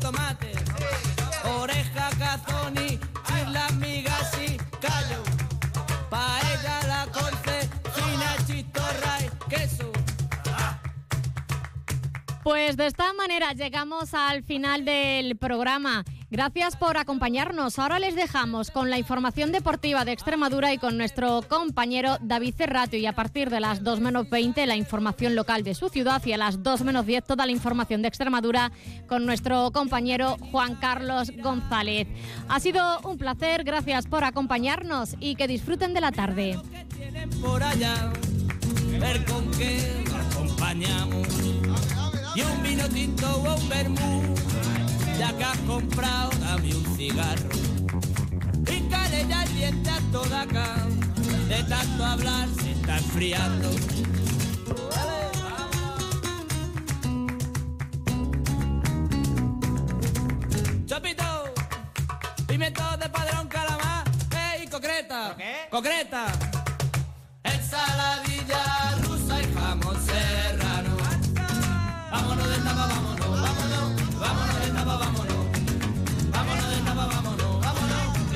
tomate. Oreja, cazón Pues de esta manera llegamos al final del programa. Gracias por acompañarnos. Ahora les dejamos con la información deportiva de Extremadura y con nuestro compañero David Cerrato. Y a partir de las 2 menos 20, la información local de su ciudad. Y a las 2 menos 10, toda la información de Extremadura con nuestro compañero Juan Carlos González. Ha sido un placer. Gracias por acompañarnos y que disfruten de la tarde. ver con qué lo acompañamos. Y un vino tinto o un vermú, ya que has comprado, dame un cigarro. Pícale ya el diente a toda acá, de tanto hablar se está enfriando. Chopito, pimiento de padrón calamar, ey, concreta, concreta, ensaladilla